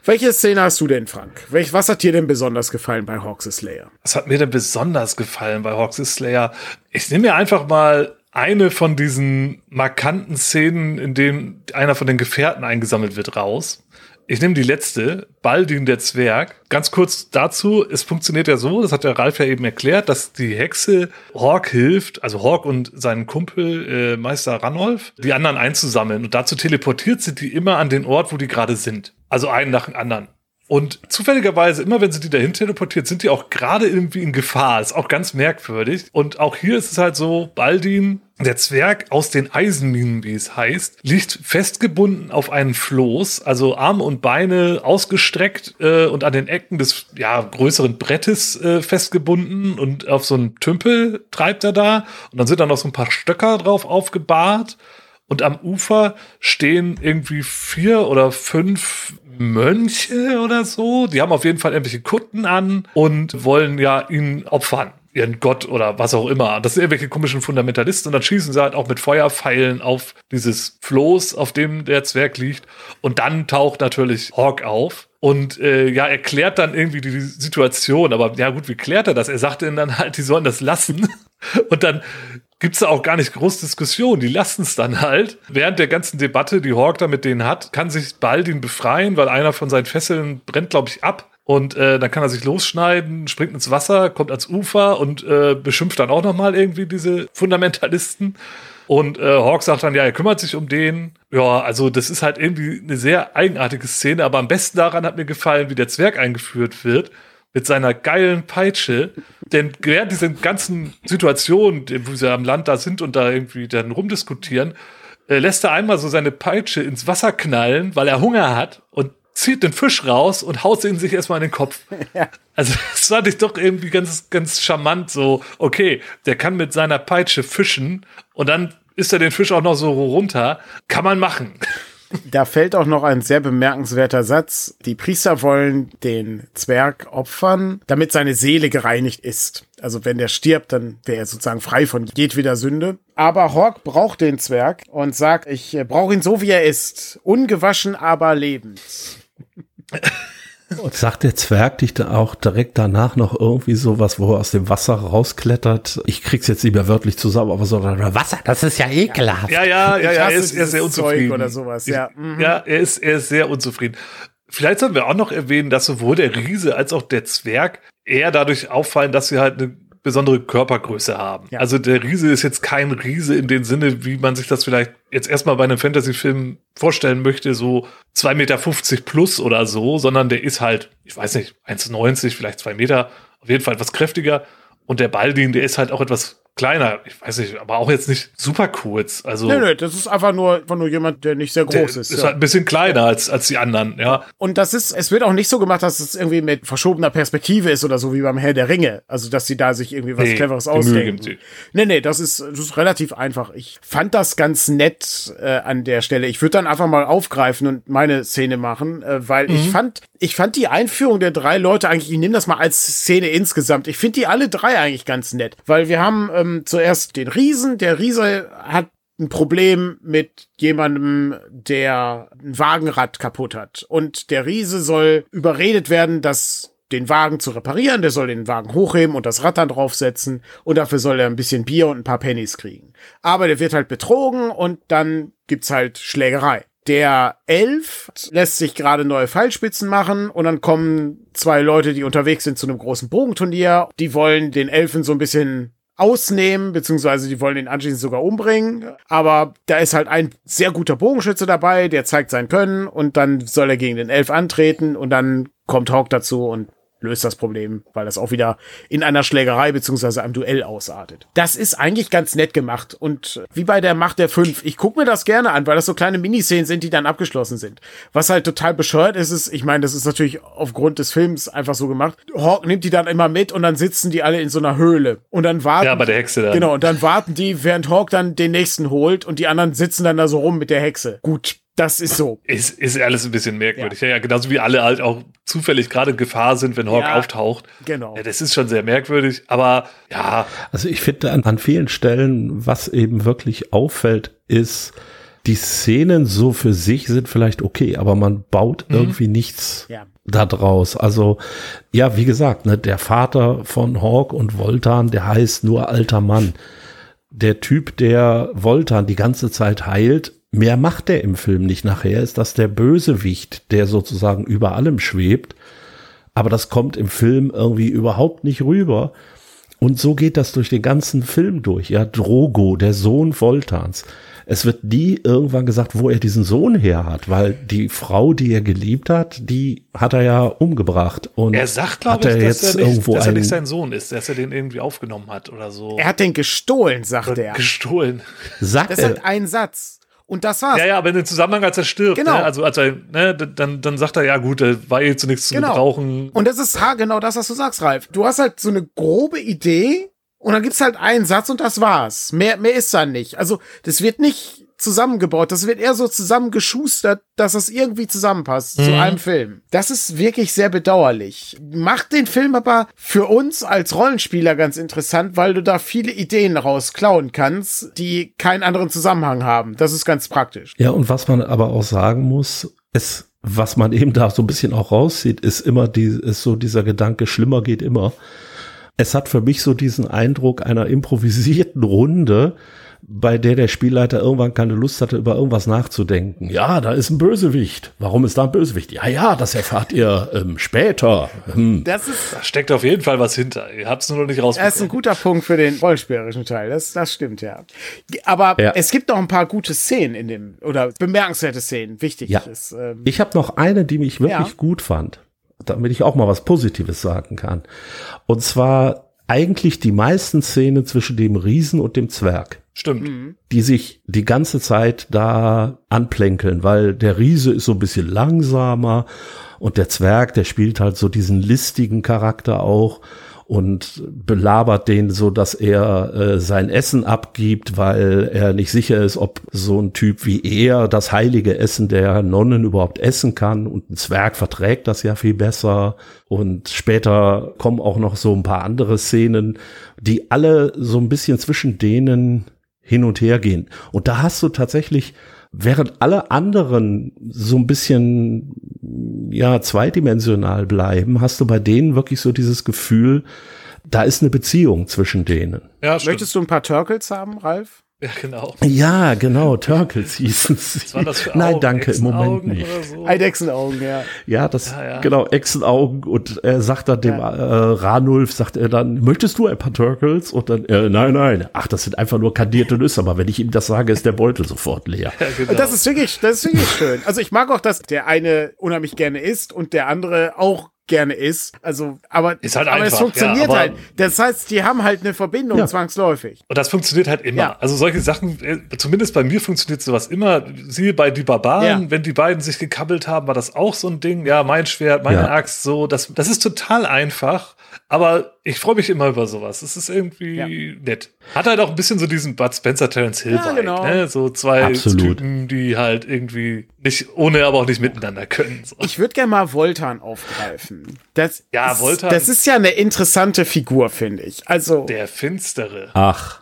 Welche Szene hast du denn, Frank? Welch, was hat dir denn besonders gefallen bei Hawks Slayer? Was hat mir denn besonders gefallen bei Hawks Slayer? Ich nehme mir einfach mal eine von diesen markanten Szenen, in denen einer von den Gefährten eingesammelt wird, raus. Ich nehme die letzte, Baldin der Zwerg. Ganz kurz dazu, es funktioniert ja so, das hat der Ralf ja eben erklärt, dass die Hexe Hawk hilft, also Hawk und seinen Kumpel äh, Meister Ranolf, die anderen einzusammeln. Und dazu teleportiert sie die immer an den Ort, wo die gerade sind. Also einen nach dem anderen. Und zufälligerweise, immer wenn sie die dahin teleportiert, sind die auch gerade irgendwie in Gefahr. Ist auch ganz merkwürdig. Und auch hier ist es halt so, Baldin Der Zwerg aus den Eisenminen, wie es heißt, liegt festgebunden auf einen Floß, also Arme und Beine ausgestreckt äh, und an den Ecken des ja, größeren Brettes äh, festgebunden. Und auf so einen Tümpel treibt er da. Und dann sind da noch so ein paar Stöcker drauf aufgebahrt. Und am Ufer stehen irgendwie vier oder fünf Mönche oder so. Die haben auf jeden Fall irgendwelche Kutten an und wollen ja ihn opfern ihren Gott oder was auch immer. Das sind irgendwelche komischen Fundamentalisten und dann schießen sie halt auch mit Feuerpfeilen auf dieses Floß, auf dem der Zwerg liegt. Und dann taucht natürlich Hawk auf. Und äh, ja, erklärt dann irgendwie die, Situation, aber ja gut, wie klärt er das? Er sagt ihnen dann halt, die sollen das lassen. Und dann gibt's da auch gar nicht groß Diskussion. Die lassen es dann halt. Während der ganzen Debatte, die Hawk da mit denen hat, kann sich Baldin befreien, weil einer von seinen Fesseln brennt, glaube ich, ab. Und äh, dann kann er sich losschneiden, springt ins Wasser, kommt ans Ufer und äh, beschimpft dann auch nochmal irgendwie diese Fundamentalisten. Und äh, Hawk sagt dann, ja, er kümmert sich um den. Ja, also das ist halt irgendwie eine sehr eigenartige Szene, aber am besten daran hat mir gefallen, wie der Zwerg eingeführt wird mit seiner geilen Peitsche. Denn während dieser ganzen Situation, wo sie am Land da sind und da irgendwie dann rumdiskutieren, äh, lässt er einmal so seine Peitsche ins Wasser knallen, weil er Hunger hat und zieht den Fisch raus und haut ihn sich erstmal in den Kopf. Ja. Also das fand ich doch irgendwie ganz, ganz charmant. So, okay, der kann mit seiner Peitsche fischen und dann ist er den Fisch auch noch so runter. Kann man machen. Da fällt auch noch ein sehr bemerkenswerter Satz. Die Priester wollen den Zwerg opfern, damit seine Seele gereinigt ist. Also wenn der stirbt, dann wäre er sozusagen frei von jedweder Sünde. Aber Hawk braucht den Zwerg und sagt, ich brauche ihn so, wie er ist. Ungewaschen, aber lebend. Und sagt der Zwerg dich da auch direkt danach noch irgendwie sowas, wo er aus dem Wasser rausklettert? Ich krieg's jetzt nicht mehr wörtlich zusammen, aber so, Wasser, das ist ja ekelhaft. Ja, ja, ja, ja, er ist, er ist sehr unzufrieden. oder sowas, ja. Mhm. Ja, er ist, er ist sehr unzufrieden. Vielleicht sollten wir auch noch erwähnen, dass sowohl der Riese als auch der Zwerg eher dadurch auffallen, dass sie halt eine besondere Körpergröße haben. Ja. Also der Riese ist jetzt kein Riese in dem Sinne, wie man sich das vielleicht jetzt erstmal bei einem Fantasy-Film vorstellen möchte, so 2,50 Meter plus oder so, sondern der ist halt, ich weiß nicht, 1,90, vielleicht zwei Meter, auf jeden Fall etwas kräftiger. Und der Baldin, der ist halt auch etwas kleiner, ich weiß nicht, aber auch jetzt nicht super kurz. Also nee, nee, das ist einfach nur, einfach nur jemand, der nicht sehr groß ist. Ist ja. halt ein bisschen kleiner als, als die anderen, ja. Und das ist, es wird auch nicht so gemacht, dass es irgendwie mit verschobener Perspektive ist oder so wie beim Herr der Ringe. Also, dass sie da sich irgendwie was nee, Cleveres ausdenken. Nee, nee, das ist, das ist relativ einfach. Ich fand das ganz nett äh, an der Stelle. Ich würde dann einfach mal aufgreifen und meine Szene machen, äh, weil mhm. ich fand, ich fand die Einführung der drei Leute eigentlich, ich nehme das mal als Szene insgesamt. Ich finde die alle drei eigentlich ganz nett, weil wir haben ähm, ähm, zuerst den Riesen. Der Riese hat ein Problem mit jemandem, der ein Wagenrad kaputt hat. Und der Riese soll überredet werden, dass den Wagen zu reparieren, der soll den Wagen hochheben und das Rad dann draufsetzen und dafür soll er ein bisschen Bier und ein paar Pennies kriegen. Aber der wird halt betrogen und dann gibt's halt Schlägerei. Der Elf lässt sich gerade neue Pfeilspitzen machen und dann kommen zwei Leute, die unterwegs sind zu einem großen Bogenturnier. Die wollen den Elfen so ein bisschen ausnehmen, beziehungsweise die wollen ihn anschließend sogar umbringen. Aber da ist halt ein sehr guter Bogenschütze dabei, der zeigt sein Können und dann soll er gegen den Elf antreten und dann kommt Hawk dazu und löst das Problem, weil das auch wieder in einer Schlägerei beziehungsweise einem Duell ausartet. Das ist eigentlich ganz nett gemacht und wie bei der Macht der Fünf, ich gucke mir das gerne an, weil das so kleine Miniszenen sind, die dann abgeschlossen sind. Was halt total bescheuert ist, ist, ich meine, das ist natürlich aufgrund des Films einfach so gemacht. Hawk nimmt die dann immer mit und dann sitzen die alle in so einer Höhle und dann warten. Ja, bei der Hexe dann. Genau, und dann warten die, während Hawk dann den nächsten holt und die anderen sitzen dann da so rum mit der Hexe. Gut, das ist so. Ist, ist alles ein bisschen merkwürdig. Ja. ja, ja genauso wie alle halt auch zufällig gerade in Gefahr sind, wenn Hawk ja, auftaucht. Genau. Ja, das ist schon sehr merkwürdig, aber ja. Also ich finde an, an vielen Stellen, was eben wirklich auffällt, ist, die Szenen so für sich sind vielleicht okay, aber man baut mhm. irgendwie nichts ja. da draus. Also, ja, wie gesagt, ne, der Vater von Hawk und Voltan, der heißt nur alter Mann. Der Typ, der Voltan die ganze Zeit heilt, Mehr macht er im Film nicht. Nachher ist das der Bösewicht, der sozusagen über allem schwebt. Aber das kommt im Film irgendwie überhaupt nicht rüber. Und so geht das durch den ganzen Film durch. Ja, Drogo, der Sohn Voltans. Es wird nie irgendwann gesagt, wo er diesen Sohn her hat, weil die Frau, die er geliebt hat, die hat er ja umgebracht. Und er sagt, glaube ich, dass, er nicht, dass er nicht sein Sohn ist, dass er den irgendwie aufgenommen hat oder so. Er hat den gestohlen, sagt oder er. Gestohlen. Sagt das ist halt ein Satz. Und das war's. Ja, ja, aber in dem Zusammenhang, als er stirbt, genau. Ne? also als er, ne, dann, dann sagt er, ja gut, er war eh zu nichts zu genau. gebrauchen. Und das ist ha, genau das, was du sagst, Ralf. Du hast halt so eine grobe Idee und dann gibt's halt einen Satz und das war's. Mehr, mehr ist da nicht. Also, das wird nicht zusammengebaut. Das wird eher so zusammengeschustert, dass das irgendwie zusammenpasst mhm. zu einem Film. Das ist wirklich sehr bedauerlich. Macht den Film aber für uns als Rollenspieler ganz interessant, weil du da viele Ideen rausklauen kannst, die keinen anderen Zusammenhang haben. Das ist ganz praktisch. Ja, und was man aber auch sagen muss, es, was man eben da so ein bisschen auch rauszieht, ist immer die, ist so dieser Gedanke, schlimmer geht immer. Es hat für mich so diesen Eindruck einer improvisierten Runde, bei der der Spielleiter irgendwann keine Lust hatte, über irgendwas nachzudenken. Ja, da ist ein Bösewicht. Warum ist da ein Bösewicht? Ja, ja, das erfahrt ihr ähm, später. Hm. Das ist, da steckt auf jeden Fall was hinter. Ihr habt es nur noch nicht rausbekommen. Das ist ein guter Punkt für den rollspielerischen Teil. Das, das stimmt, ja. Aber ja. es gibt noch ein paar gute Szenen in dem, oder bemerkenswerte Szenen. Wichtig ja. ist. Ähm, ich habe noch eine, die mich wirklich ja. gut fand. Damit ich auch mal was Positives sagen kann. Und zwar eigentlich die meisten Szenen zwischen dem Riesen und dem Zwerg. Stimmt. Mhm. Die sich die ganze Zeit da anplänkeln, weil der Riese ist so ein bisschen langsamer und der Zwerg, der spielt halt so diesen listigen Charakter auch und belabert den so, dass er äh, sein Essen abgibt, weil er nicht sicher ist, ob so ein Typ wie er das heilige Essen der Nonnen überhaupt essen kann und ein Zwerg verträgt das ja viel besser und später kommen auch noch so ein paar andere Szenen, die alle so ein bisschen zwischen denen hin und her gehen und da hast du tatsächlich Während alle anderen so ein bisschen, ja, zweidimensional bleiben, hast du bei denen wirklich so dieses Gefühl, da ist eine Beziehung zwischen denen. Ja, Möchtest du ein paar Turkles haben, Ralf? Ja, genau. Ja, genau, Turtles hießen sie. Was war das für Augen? Nein, danke, im Moment nicht. So? Eidechsenaugen, ja. Ja, das, ja, ja. genau, Echsenaugen und er sagt dann dem ja. äh, Ranulf, sagt er dann, möchtest du ein paar Turtles? Und dann, äh, nein, nein, ach, das sind einfach nur kandierte Nüsse, aber wenn ich ihm das sage, ist der Beutel sofort leer. Ja, genau. Das ist wirklich, das ist wirklich schön. Also ich mag auch, dass der eine unheimlich gerne isst und der andere auch gerne ist. Also, aber, ist halt aber einfach, es funktioniert ja, halt. Das heißt, die haben halt eine Verbindung ja. zwangsläufig. Und das funktioniert halt immer. Ja. Also solche Sachen, äh, zumindest bei mir funktioniert sowas immer. Siehe bei die Barbaren, wenn die beiden sich gekabbelt haben, war das auch so ein Ding. Ja, mein Schwert, meine Axt, so. Das, das ist total einfach. Aber ich freue mich immer über sowas. Es ist irgendwie ja. nett. Hat halt auch ein bisschen so diesen Bud Spencer Terence Hill ja, genau. ne? So zwei Absolut. Typen, die halt irgendwie nicht ohne, aber auch nicht miteinander können. So. Ich würde gerne mal Voltan aufgreifen. Das ja, ist, Voltan. Das ist ja eine interessante Figur, finde ich. Also der finstere. Ach.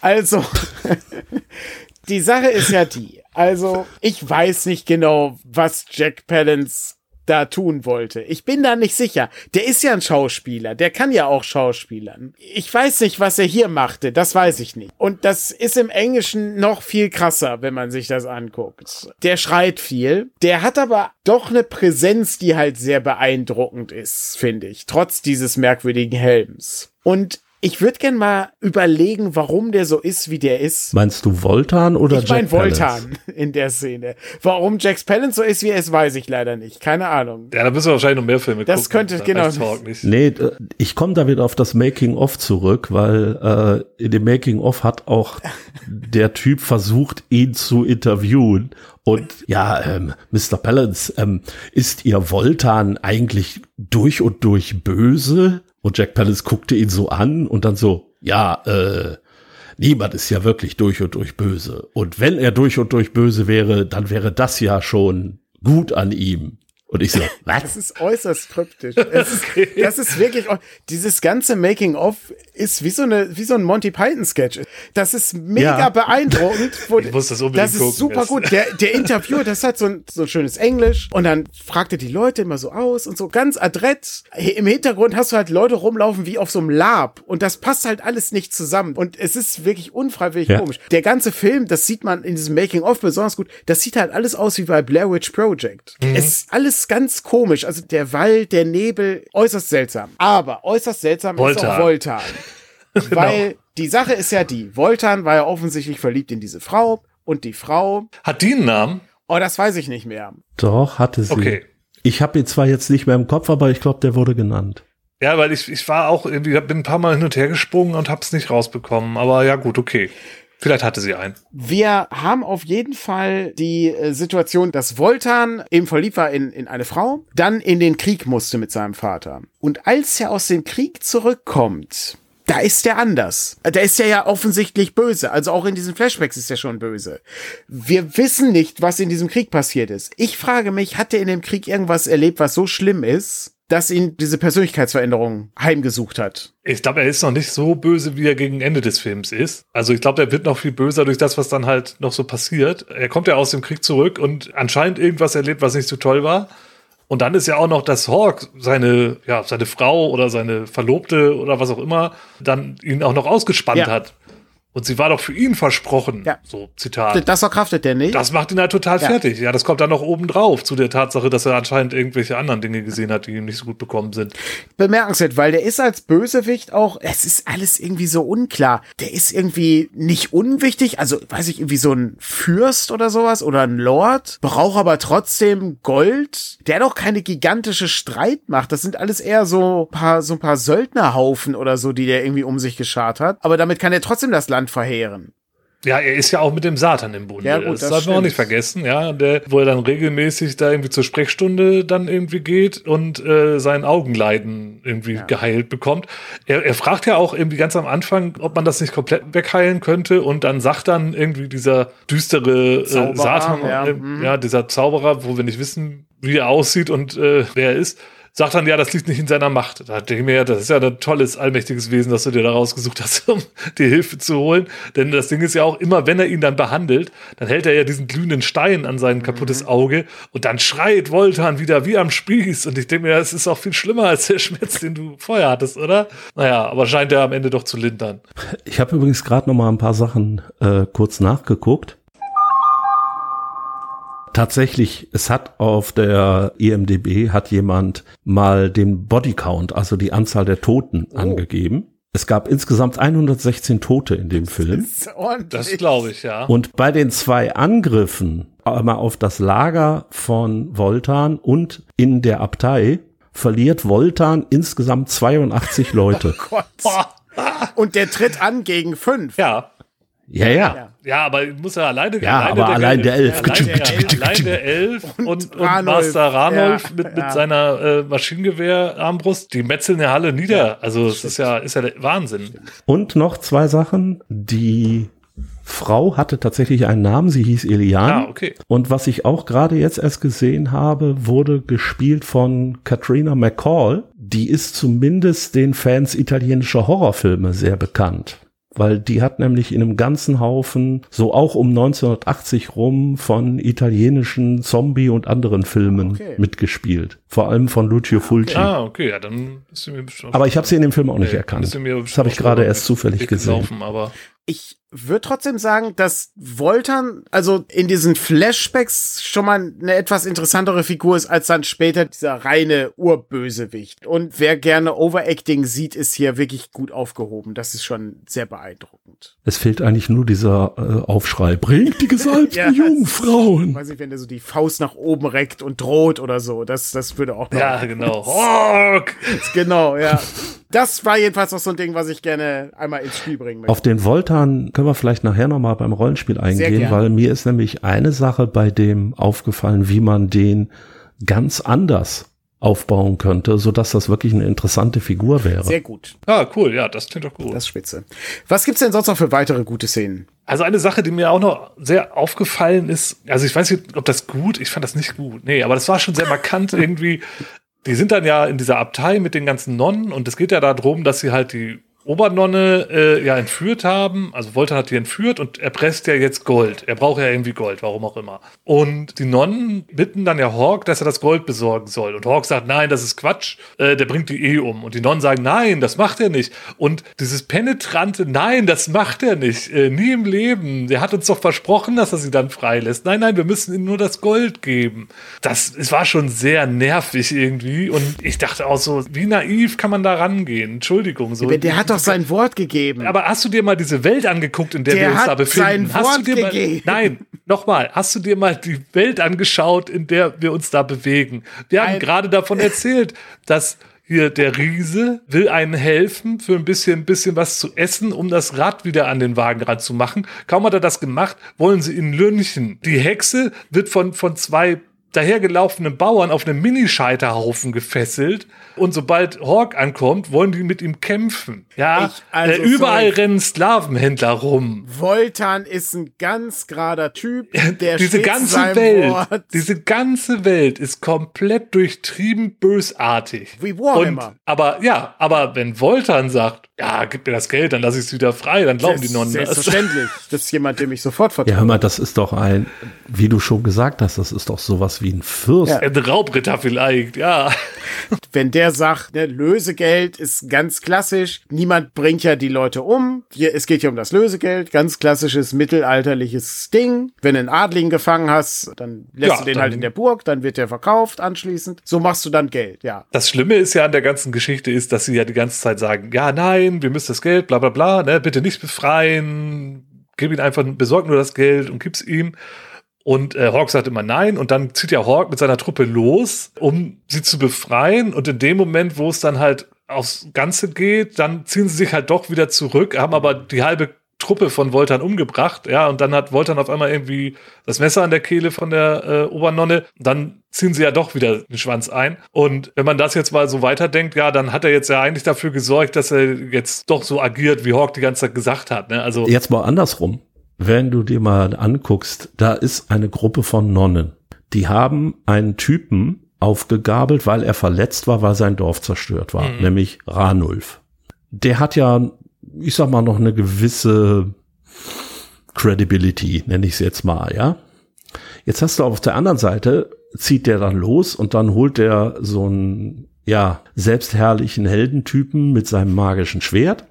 Also die Sache ist ja die. Also ich weiß nicht genau, was Jack Palance da tun wollte. Ich bin da nicht sicher. Der ist ja ein Schauspieler, der kann ja auch Schauspielern. Ich weiß nicht, was er hier machte, das weiß ich nicht. Und das ist im Englischen noch viel krasser, wenn man sich das anguckt. Der schreit viel, der hat aber doch eine Präsenz, die halt sehr beeindruckend ist, finde ich, trotz dieses merkwürdigen Helms. Und ich würde gern mal überlegen, warum der so ist, wie der ist. Meinst du Voltan oder ich mein Jack Voltan in der Szene. Warum Jack Palance so ist, wie er ist, weiß ich leider nicht. Keine Ahnung. Ja, da müssen wir wahrscheinlich noch mehr Filme das gucken. Das könnte, genau. Nicht. Nee, ich komme da wieder auf das Making-of zurück, weil äh, in dem Making-of hat auch der Typ versucht, ihn zu interviewen. Und ja, ähm, Mr. Palance, ähm, ist ihr Voltan eigentlich durch und durch böse? Und Jack Palance guckte ihn so an und dann so, ja, äh, niemand ist ja wirklich durch und durch böse. Und wenn er durch und durch böse wäre, dann wäre das ja schon gut an ihm. Und ich so, was? Das ist äußerst kryptisch. Das ist, das ist wirklich, dieses ganze Making-of ist wie so eine, wie so ein Monty Python-Sketch. Das ist mega ja. beeindruckend. Ich muss das unbedingt Das ist gucken, super gut. Der, der Interviewer, das hat so ein, so ein schönes Englisch und dann fragt er die Leute immer so aus und so ganz adrett. Im Hintergrund hast du halt Leute rumlaufen wie auf so einem Lab und das passt halt alles nicht zusammen und es ist wirklich unfreiwillig ja. komisch. Der ganze Film, das sieht man in diesem Making-of besonders gut, das sieht halt alles aus wie bei Blair Witch Project. Mhm. Es ist alles ganz komisch. Also der Wald, der Nebel, äußerst seltsam. Aber äußerst seltsam Voltan. ist auch Voltan. Genau. Weil die Sache ist ja die, Voltan war ja offensichtlich verliebt in diese Frau und die Frau. Hat die einen Namen? Oh, das weiß ich nicht mehr. Doch, hatte sie. Okay. Ich habe ihn zwar jetzt nicht mehr im Kopf, aber ich glaube, der wurde genannt. Ja, weil ich, ich war auch irgendwie, bin ein paar Mal hin und her gesprungen und hab's nicht rausbekommen. Aber ja, gut, okay. Vielleicht hatte sie einen. Wir haben auf jeden Fall die äh, Situation, dass Voltan eben verliebt war in, in eine Frau, dann in den Krieg musste mit seinem Vater. Und als er aus dem Krieg zurückkommt, da ist der anders. Der ist ja ja offensichtlich böse. Also auch in diesen Flashbacks ist er schon böse. Wir wissen nicht, was in diesem Krieg passiert ist. Ich frage mich, hat er in dem Krieg irgendwas erlebt, was so schlimm ist, dass ihn diese Persönlichkeitsveränderung heimgesucht hat. Ich glaube, er ist noch nicht so böse, wie er gegen Ende des Films ist. Also ich glaube, er wird noch viel böser durch das, was dann halt noch so passiert. Er kommt ja aus dem Krieg zurück und anscheinend irgendwas erlebt, was nicht so toll war. Und dann ist ja auch noch, dass Hawk seine, ja, seine Frau oder seine Verlobte oder was auch immer dann ihn auch noch ausgespannt ja. hat. Und sie war doch für ihn versprochen. Ja. So, Zitat. Das verkraftet der nicht. Das macht ihn halt total ja. fertig. Ja, das kommt dann noch oben drauf zu der Tatsache, dass er anscheinend irgendwelche anderen Dinge gesehen hat, die ihm nicht so gut bekommen sind. Bemerkenswert, weil der ist als Bösewicht auch, es ist alles irgendwie so unklar. Der ist irgendwie nicht unwichtig, also weiß ich, irgendwie so ein Fürst oder sowas oder ein Lord, braucht aber trotzdem Gold. Der auch keine gigantische Streitmacht. Das sind alles eher so paar, so ein paar Söldnerhaufen oder so, die der irgendwie um sich geschart hat. Aber damit kann er trotzdem das Land Land verheeren. Ja, er ist ja auch mit dem Satan im Bunde. Ja, gut, das, das darf man auch nicht vergessen, ja. Der, wo er dann regelmäßig da irgendwie zur Sprechstunde dann irgendwie geht und äh, sein Augenleiden irgendwie ja. geheilt bekommt. Er, er fragt ja auch irgendwie ganz am Anfang, ob man das nicht komplett wegheilen könnte und dann sagt dann irgendwie dieser düstere äh, Satan, ja. Äh, mhm. ja, dieser Zauberer, wo wir nicht wissen, wie er aussieht und äh, wer er ist, sagt dann, ja, das liegt nicht in seiner Macht. Da denke ich mir, ja, das ist ja ein tolles, allmächtiges Wesen, das du dir da rausgesucht hast, um die Hilfe zu holen. Denn das Ding ist ja auch immer, wenn er ihn dann behandelt, dann hält er ja diesen glühenden Stein an sein kaputtes mhm. Auge und dann schreit Voltan wieder wie am Spieß. Und ich denke mir, das ist auch viel schlimmer als der Schmerz, den du vorher hattest, oder? Naja, aber scheint er am Ende doch zu lindern. Ich habe übrigens gerade noch mal ein paar Sachen äh, kurz nachgeguckt. Tatsächlich, es hat auf der IMDB hat jemand mal den Bodycount, also die Anzahl der Toten oh. angegeben. Es gab insgesamt 116 Tote in dem Film. Das, das glaube ich, ja. Und bei den zwei Angriffen einmal auf das Lager von Voltan und in der Abtei verliert Voltan insgesamt 82 Leute. Oh Gott. Und der tritt an gegen fünf. Ja. Ja, ja. Ja, aber muss er alleine Ja, alleine aber der allein der Elf. Allein der, allein der Elf und, und, und Master Ranolf ja, mit, mit ja. seiner äh, Maschinengewehrarmbrust, die metzeln der Halle nieder. Ja, also es ist ja, ist ja der Wahnsinn. Und noch zwei Sachen. Die Frau hatte tatsächlich einen Namen, sie hieß Eliane. Ah, okay. Und was ich auch gerade jetzt erst gesehen habe, wurde gespielt von Katrina McCall. Die ist zumindest den Fans italienischer Horrorfilme sehr bekannt weil die hat nämlich in einem ganzen Haufen, so auch um 1980 rum, von italienischen Zombie- und anderen Filmen okay. mitgespielt. Vor allem von Lucio Fulci. Ah, okay, ja, dann ist sie mir bestimmt. Aber ich habe sie in dem Film auch nicht erkannt. Das habe ich gerade erst zufällig gesehen. Laufen, aber ich würde trotzdem sagen, dass Voltan also in diesen Flashbacks schon mal eine etwas interessantere Figur ist als dann später dieser reine Urbösewicht. Und wer gerne Overacting sieht, ist hier wirklich gut aufgehoben. Das ist schon sehr beeindruckend. Es fehlt eigentlich nur dieser äh, Aufschrei. Bringt die gesalbten ja, Jungfrauen. Weiß ich, wenn der so die Faust nach oben reckt und droht oder so. Das, das würde auch noch. Ja, genau. Hawk! genau, ja. Das war jedenfalls noch so ein Ding, was ich gerne einmal ins Spiel bringen möchte. Auf den Voltan können wir vielleicht nachher nochmal beim Rollenspiel eingehen, weil mir ist nämlich eine Sache bei dem aufgefallen, wie man den ganz anders aufbauen könnte, so dass das wirklich eine interessante Figur wäre. Sehr gut. Ah, cool, ja, das klingt doch gut. Das ist spitze. Was gibt's denn sonst noch für weitere gute Szenen? Also eine Sache, die mir auch noch sehr aufgefallen ist, also ich weiß nicht, ob das gut, ich fand das nicht gut. Nee, aber das war schon sehr markant irgendwie die sind dann ja in dieser Abtei mit den ganzen Nonnen und es geht ja darum, dass sie halt die Obernonne äh, ja entführt haben. Also Volta hat die entführt und er presst ja jetzt Gold. Er braucht ja irgendwie Gold, warum auch immer. Und die Nonnen bitten dann ja Hawk, dass er das Gold besorgen soll. Und Hawk sagt, nein, das ist Quatsch, äh, der bringt die eh um. Und die Nonnen sagen, nein, das macht er nicht. Und dieses penetrante, nein, das macht er nicht. Äh, nie im Leben. Der hat uns doch versprochen, dass er sie dann freilässt. Nein, nein, wir müssen ihm nur das Gold geben. Das, es war schon sehr nervig irgendwie. Und ich dachte auch so, wie naiv kann man da rangehen? Entschuldigung. So, der hat doch sein Wort gegeben. Aber hast du dir mal diese Welt angeguckt, in der, Der wir uns da befinden? sein hast Wort du dir gegeben. Mal, nein, nochmal. Hast du dir mal die Welt angeschaut, in der wir uns da bewegen? Wir haben gerade davon erzählt, dass hier der Riese will einen helfen für ein bisschen, bisschen was zu essen, um das Rad wieder an den Wagen ranzumachen. Kaum hat er das gemacht, wollen sie ihn lynchen. Die Hexe wird von, von zwei dahergelaufenen Bauern auf einem Minischeiterhaufen gefesselt. Und sobald Hawk ankommt, wollen die mit ihm kämpfen. Ja, also, äh, überall sorry. rennen Sklavenhändler rum. Voltan ist ein ganz gerader Typ, der diese ganze Welt, Wort. diese ganze Welt ist komplett durchtrieben bösartig. Wie Warhammer. Und, aber ja, aber wenn Voltan sagt, ja, gib mir das Geld, dann lasse ich es wieder frei, dann glauben die Nonnen das. Selbstverständlich. Das ist jemand, dem ich sofort vertraue. Ja, hör mal, das ist doch ein, wie du schon gesagt hast, das ist doch sowas wie ein Fürst. Ja. Ein Raubritter vielleicht, ja. Wenn der sagt, ne, Lösegeld ist ganz klassisch, niemand bringt ja die Leute um. Hier, es geht ja um das Lösegeld, ganz klassisches mittelalterliches Ding. Wenn du einen Adligen gefangen hast, dann lässt Ja, du den halt in der Burg, dann wird der verkauft anschließend. So machst du dann Geld, ja. Das Schlimme ist ja an der ganzen Geschichte ist, dass sie ja die ganze Zeit sagen, ja, nein, wir müssen das Geld, bla bla bla, ne, bitte nicht befreien, gib ihn einfach, besorg nur das Geld und gib's ihm. Und äh, Hawk sagt immer nein und dann zieht ja Hawk mit seiner Truppe los, um sie zu befreien. Und in dem Moment, wo es dann halt aufs Ganze geht, dann ziehen sie sich halt doch wieder zurück, haben aber die halbe Truppe von Voltan umgebracht, ja, und dann hat Voltan auf einmal irgendwie das Messer an der Kehle von der äh, Obernonne, dann ziehen sie ja doch wieder den Schwanz ein. Und wenn man das jetzt mal so weiterdenkt, ja, dann hat er jetzt ja eigentlich dafür gesorgt, dass er jetzt doch so agiert, wie Hawk die ganze Zeit gesagt hat, ne? Also, Jetzt mal andersrum. Wenn du dir mal anguckst, da ist eine Gruppe von Nonnen. Die haben einen Typen aufgegabelt, weil er verletzt war, weil sein Dorf zerstört war, nämlich Ranulf. Der hat ja, ich sag mal, noch eine gewisse Credibility, nenne ich es jetzt mal, ja. Jetzt hast du auf der anderen Seite, zieht der dann los und dann holt der so einen, ja, selbstherrlichen Heldentypen mit seinem magischen Schwert.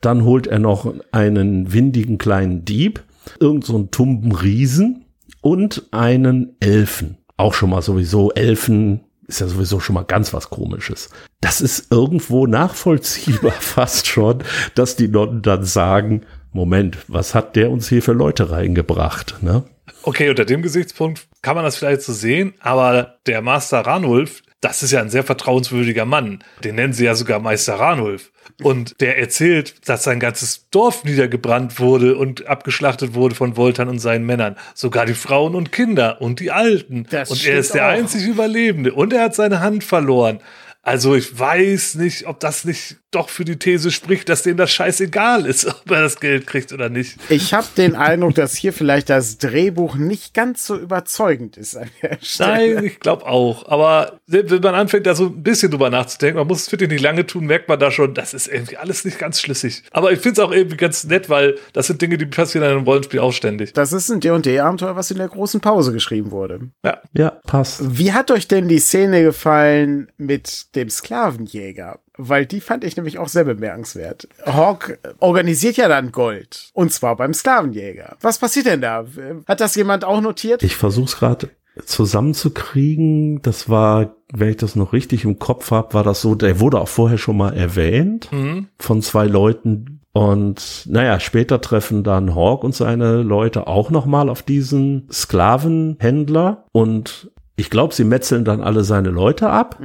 Dann holt er noch einen windigen kleinen Dieb, irgend so tumben Riesen und einen Elfen. Auch schon mal sowieso Elfen ist ja sowieso schon mal ganz was komisches. Das ist irgendwo nachvollziehbar fast schon, dass die Nonnen dann sagen, Moment, was hat der uns hier für Leute reingebracht, ne? okay, unter dem Gesichtspunkt kann man das vielleicht so sehen, aber der Master Ranulf, das ist ja ein sehr vertrauenswürdiger Mann. Den nennen sie ja sogar Meister Ranulf. Und der erzählt, dass sein ganzes Dorf niedergebrannt wurde und abgeschlachtet wurde von Voltan und seinen Männern. Sogar die Frauen und Kinder und die Alten. Das und er ist der auch. einzig Überlebende. Und er hat seine Hand verloren. Also ich weiß nicht, ob das nicht doch für die These spricht, dass dem das scheißegal ist, ob er das Geld kriegt oder nicht. Ich habe den Eindruck, dass hier vielleicht das Drehbuch nicht ganz so überzeugend ist an der Stelle. Nein, ich glaube auch. Aber wenn man anfängt, da so ein bisschen drüber nachzudenken, man muss es wirklich nicht lange tun, merkt man da schon, das ist irgendwie alles nicht ganz schlüssig. Aber ich finde es auch irgendwie ganz nett, weil das sind Dinge, die passieren in einem Rollenspiel auch ständig. Das ist ein D&D-Abenteuer, was in der großen Pause geschrieben wurde. Ja. Ja, passt. Wie hat euch denn die Szene gefallen mit dem Sklavenjäger? Weil die fand ich nämlich auch sehr bemerkenswert. Hawk organisiert ja dann Gold. Und zwar beim Sklavenjäger. Was passiert denn da? Hat das jemand auch notiert? Ich versuch's gerade zusammenzukriegen. Das war, wenn ich das noch richtig im Kopf habe, war das so, der wurde auch vorher schon mal erwähnt Mhm. von zwei Leuten. Und naja, später treffen dann Hawk und seine Leute auch noch mal auf diesen Sklavenhändler. Und ich glaube, sie metzeln dann alle seine Leute ab.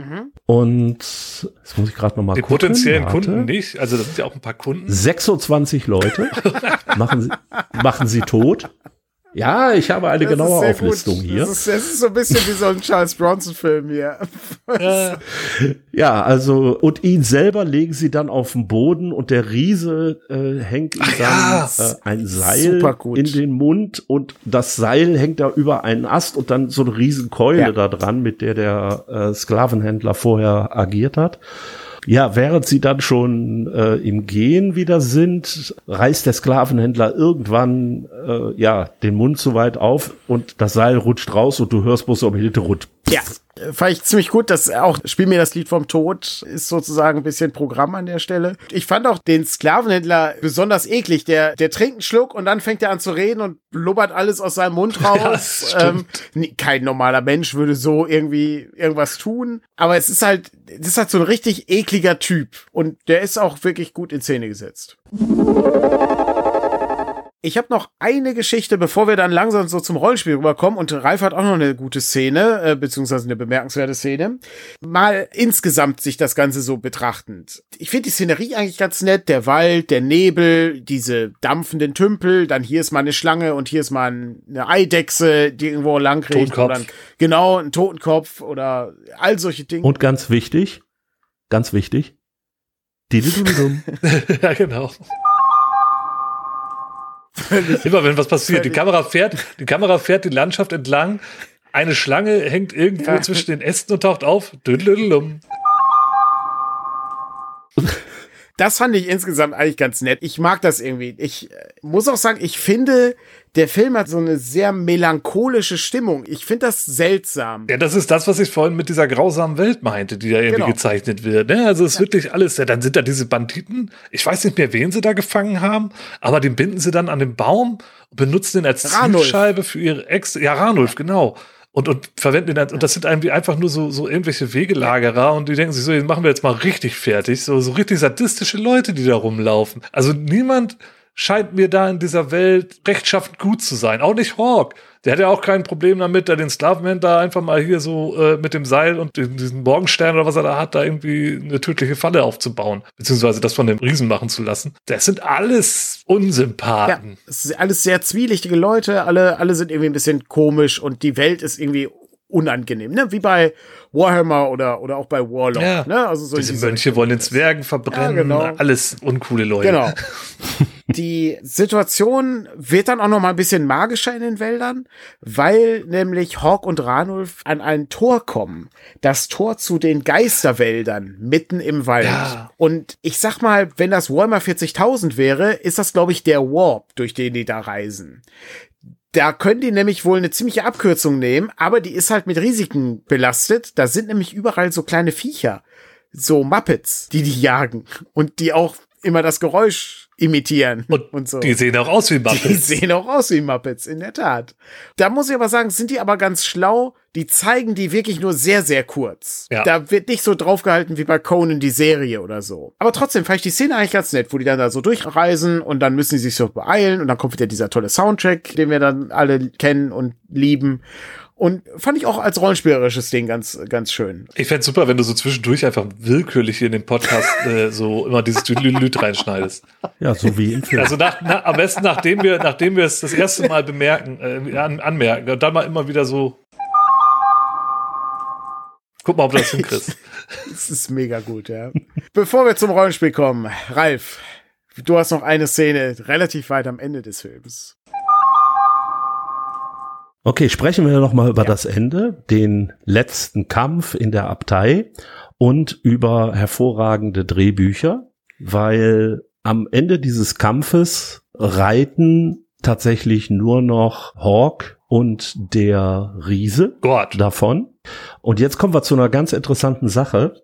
Und jetzt muss ich gerade noch mal Die gucken. potenziellen Warte. Kunden nicht. Also das sind ja auch ein paar Kunden. 26 Leute machen sie, machen sie tot. Ja, ich habe eine Das genaue Auflistung gut. hier. Das ist, das ist so ein bisschen wie so ein Charles Bronson-Film hier. Ja, also und ihn selber legen sie dann auf den Boden und der Riese äh, hängt ihm dann ja, äh, ein Seil in den Mund und das Seil hängt da über einen Ast und dann so eine Riesenkeule Ja. da dran, mit der der äh, Sklavenhändler vorher agiert hat. Ja, während sie dann schon äh, im Gehen wieder sind, reißt der Sklavenhändler irgendwann äh, ja den Mund so weit auf und das Seil rutscht raus und du hörst bloß so im Hintergrund. Ja. Äh, Fand ich ziemlich gut, dass auch Spiel mir das Lied vom Tod ist sozusagen ein bisschen Programm an der Stelle. Ich fand auch den Sklavenhändler besonders eklig. Der, der trinkt einen Schluck und dann fängt er an zu reden und blubbert alles aus seinem Mund raus. Ja, ähm, kein normaler Mensch würde so irgendwie irgendwas tun. Aber es ist halt, das ist halt so ein richtig ekliger Typ. Und der ist auch wirklich gut in Szene gesetzt. Ich habe noch eine Geschichte, bevor wir dann langsam so zum Rollenspiel rüberkommen. Und Ralf hat auch noch eine gute Szene, äh, beziehungsweise eine bemerkenswerte Szene. Mal insgesamt sich das Ganze so betrachtend. Ich finde die Szenerie eigentlich ganz nett. Der Wald, der Nebel, diese dampfenden Tümpel. Dann hier ist mal eine Schlange und hier ist mal ein- eine Eidechse, die irgendwo lang ein, genau, ein Totenkopf oder all solche Dinge. Und ganz wichtig, ganz wichtig, Dididudum. ja, genau. Immer wenn was passiert, die Kamera fährt, die Kamera fährt die Landschaft entlang, eine Schlange hängt irgendwo Ja. zwischen den Ästen und taucht auf. Düdelüdelum. Das fand ich insgesamt eigentlich ganz nett. Ich mag das irgendwie. Ich äh, muss auch sagen, ich finde, der Film hat so eine sehr melancholische Stimmung. Ich finde das seltsam. Ja, das ist das, was ich vorhin mit dieser grausamen Welt meinte, die da irgendwie Genau. gezeichnet wird. Ne? Also es ist wirklich alles, ja, dann sind da diese Banditen, ich weiß nicht mehr, wen sie da gefangen haben, aber den binden sie dann an den Baum und benutzen den als. Zielscheibe für ihre Ex. Ja, Ranulf, genau. Und, und verwenden den, und das sind irgendwie einfach nur so, so irgendwelche Wegelagerer und die denken sich so, jetzt machen wir jetzt mal richtig fertig. So, so richtig sadistische Leute, die da rumlaufen. Also niemand scheint mir da in dieser Welt rechtschaffend gut zu sein. Auch nicht Hawk. Der hat ja auch kein Problem damit, da den Sklavenhändler einfach mal hier so äh, mit dem Seil und den, diesen Morgenstern oder was er da hat, da irgendwie eine tödliche Falle aufzubauen. Beziehungsweise das von dem Riesen machen zu lassen. Das sind alles Ja, Unsympathen. es sind alles sehr zwielichtige Leute. Alle, alle sind irgendwie ein bisschen komisch und die Welt ist irgendwie unangenehm, ne? Wie bei Warhammer oder, oder auch bei Warlock, Ja. ne? Also so Diese diese Mönche wollen den Zwergen verbrennen. Ja, genau. Alles uncoole Leute. Genau. Die Situation wird dann auch noch mal ein bisschen magischer in den Wäldern, weil nämlich Hawk und Ranulf an ein Tor kommen. Das Tor zu den Geisterwäldern mitten im Wald. Ja. Und ich sag mal, wenn das Warhammer 40.000 wäre, ist das, glaube ich, der Warp, durch den die da reisen. Da können die nämlich wohl eine ziemliche Abkürzung nehmen, aber die ist halt mit Risiken belastet. Da sind nämlich überall so kleine Viecher, so Muppets, die die jagen und die auch immer das Geräusch imitieren Und, so. die sehen auch aus wie Die Muppets. sehen auch aus wie Muppets, in der Tat. Da muss ich aber sagen, sind die aber ganz schlau. Die zeigen die wirklich nur sehr, sehr kurz. Ja. Da wird nicht so draufgehalten wie bei Conan die Serie oder so. Aber trotzdem fand ich die Szene eigentlich ganz nett, wo die dann da so durchreisen und dann müssen sie sich so beeilen und dann kommt wieder dieser tolle Soundtrack, den wir dann alle kennen und lieben. Und fand ich auch als rollenspielerisches Ding ganz, ganz schön. Ich fänd's super, wenn du so zwischendurch einfach willkürlich hier in den Podcast äh, so immer dieses Düdelüt reinschneidest. Ja, so wie im Film. Also nach, na, am besten, nachdem wir, nachdem wir es das erste Mal bemerken, äh, an, anmerken und dann mal immer wieder so. Guck mal, ob du das hinkriegst. Das ist mega gut, ja. Bevor wir zum Rollenspiel kommen, Ralf, du hast noch eine Szene relativ weit am Ende des Films. Okay, sprechen wir noch mal über das Ende, den letzten Kampf in der Abtei und über hervorragende Drehbücher, weil am Ende dieses Kampfes reiten tatsächlich nur noch Hawk und der Riese Gott. davon. Und jetzt kommen wir zu einer ganz interessanten Sache.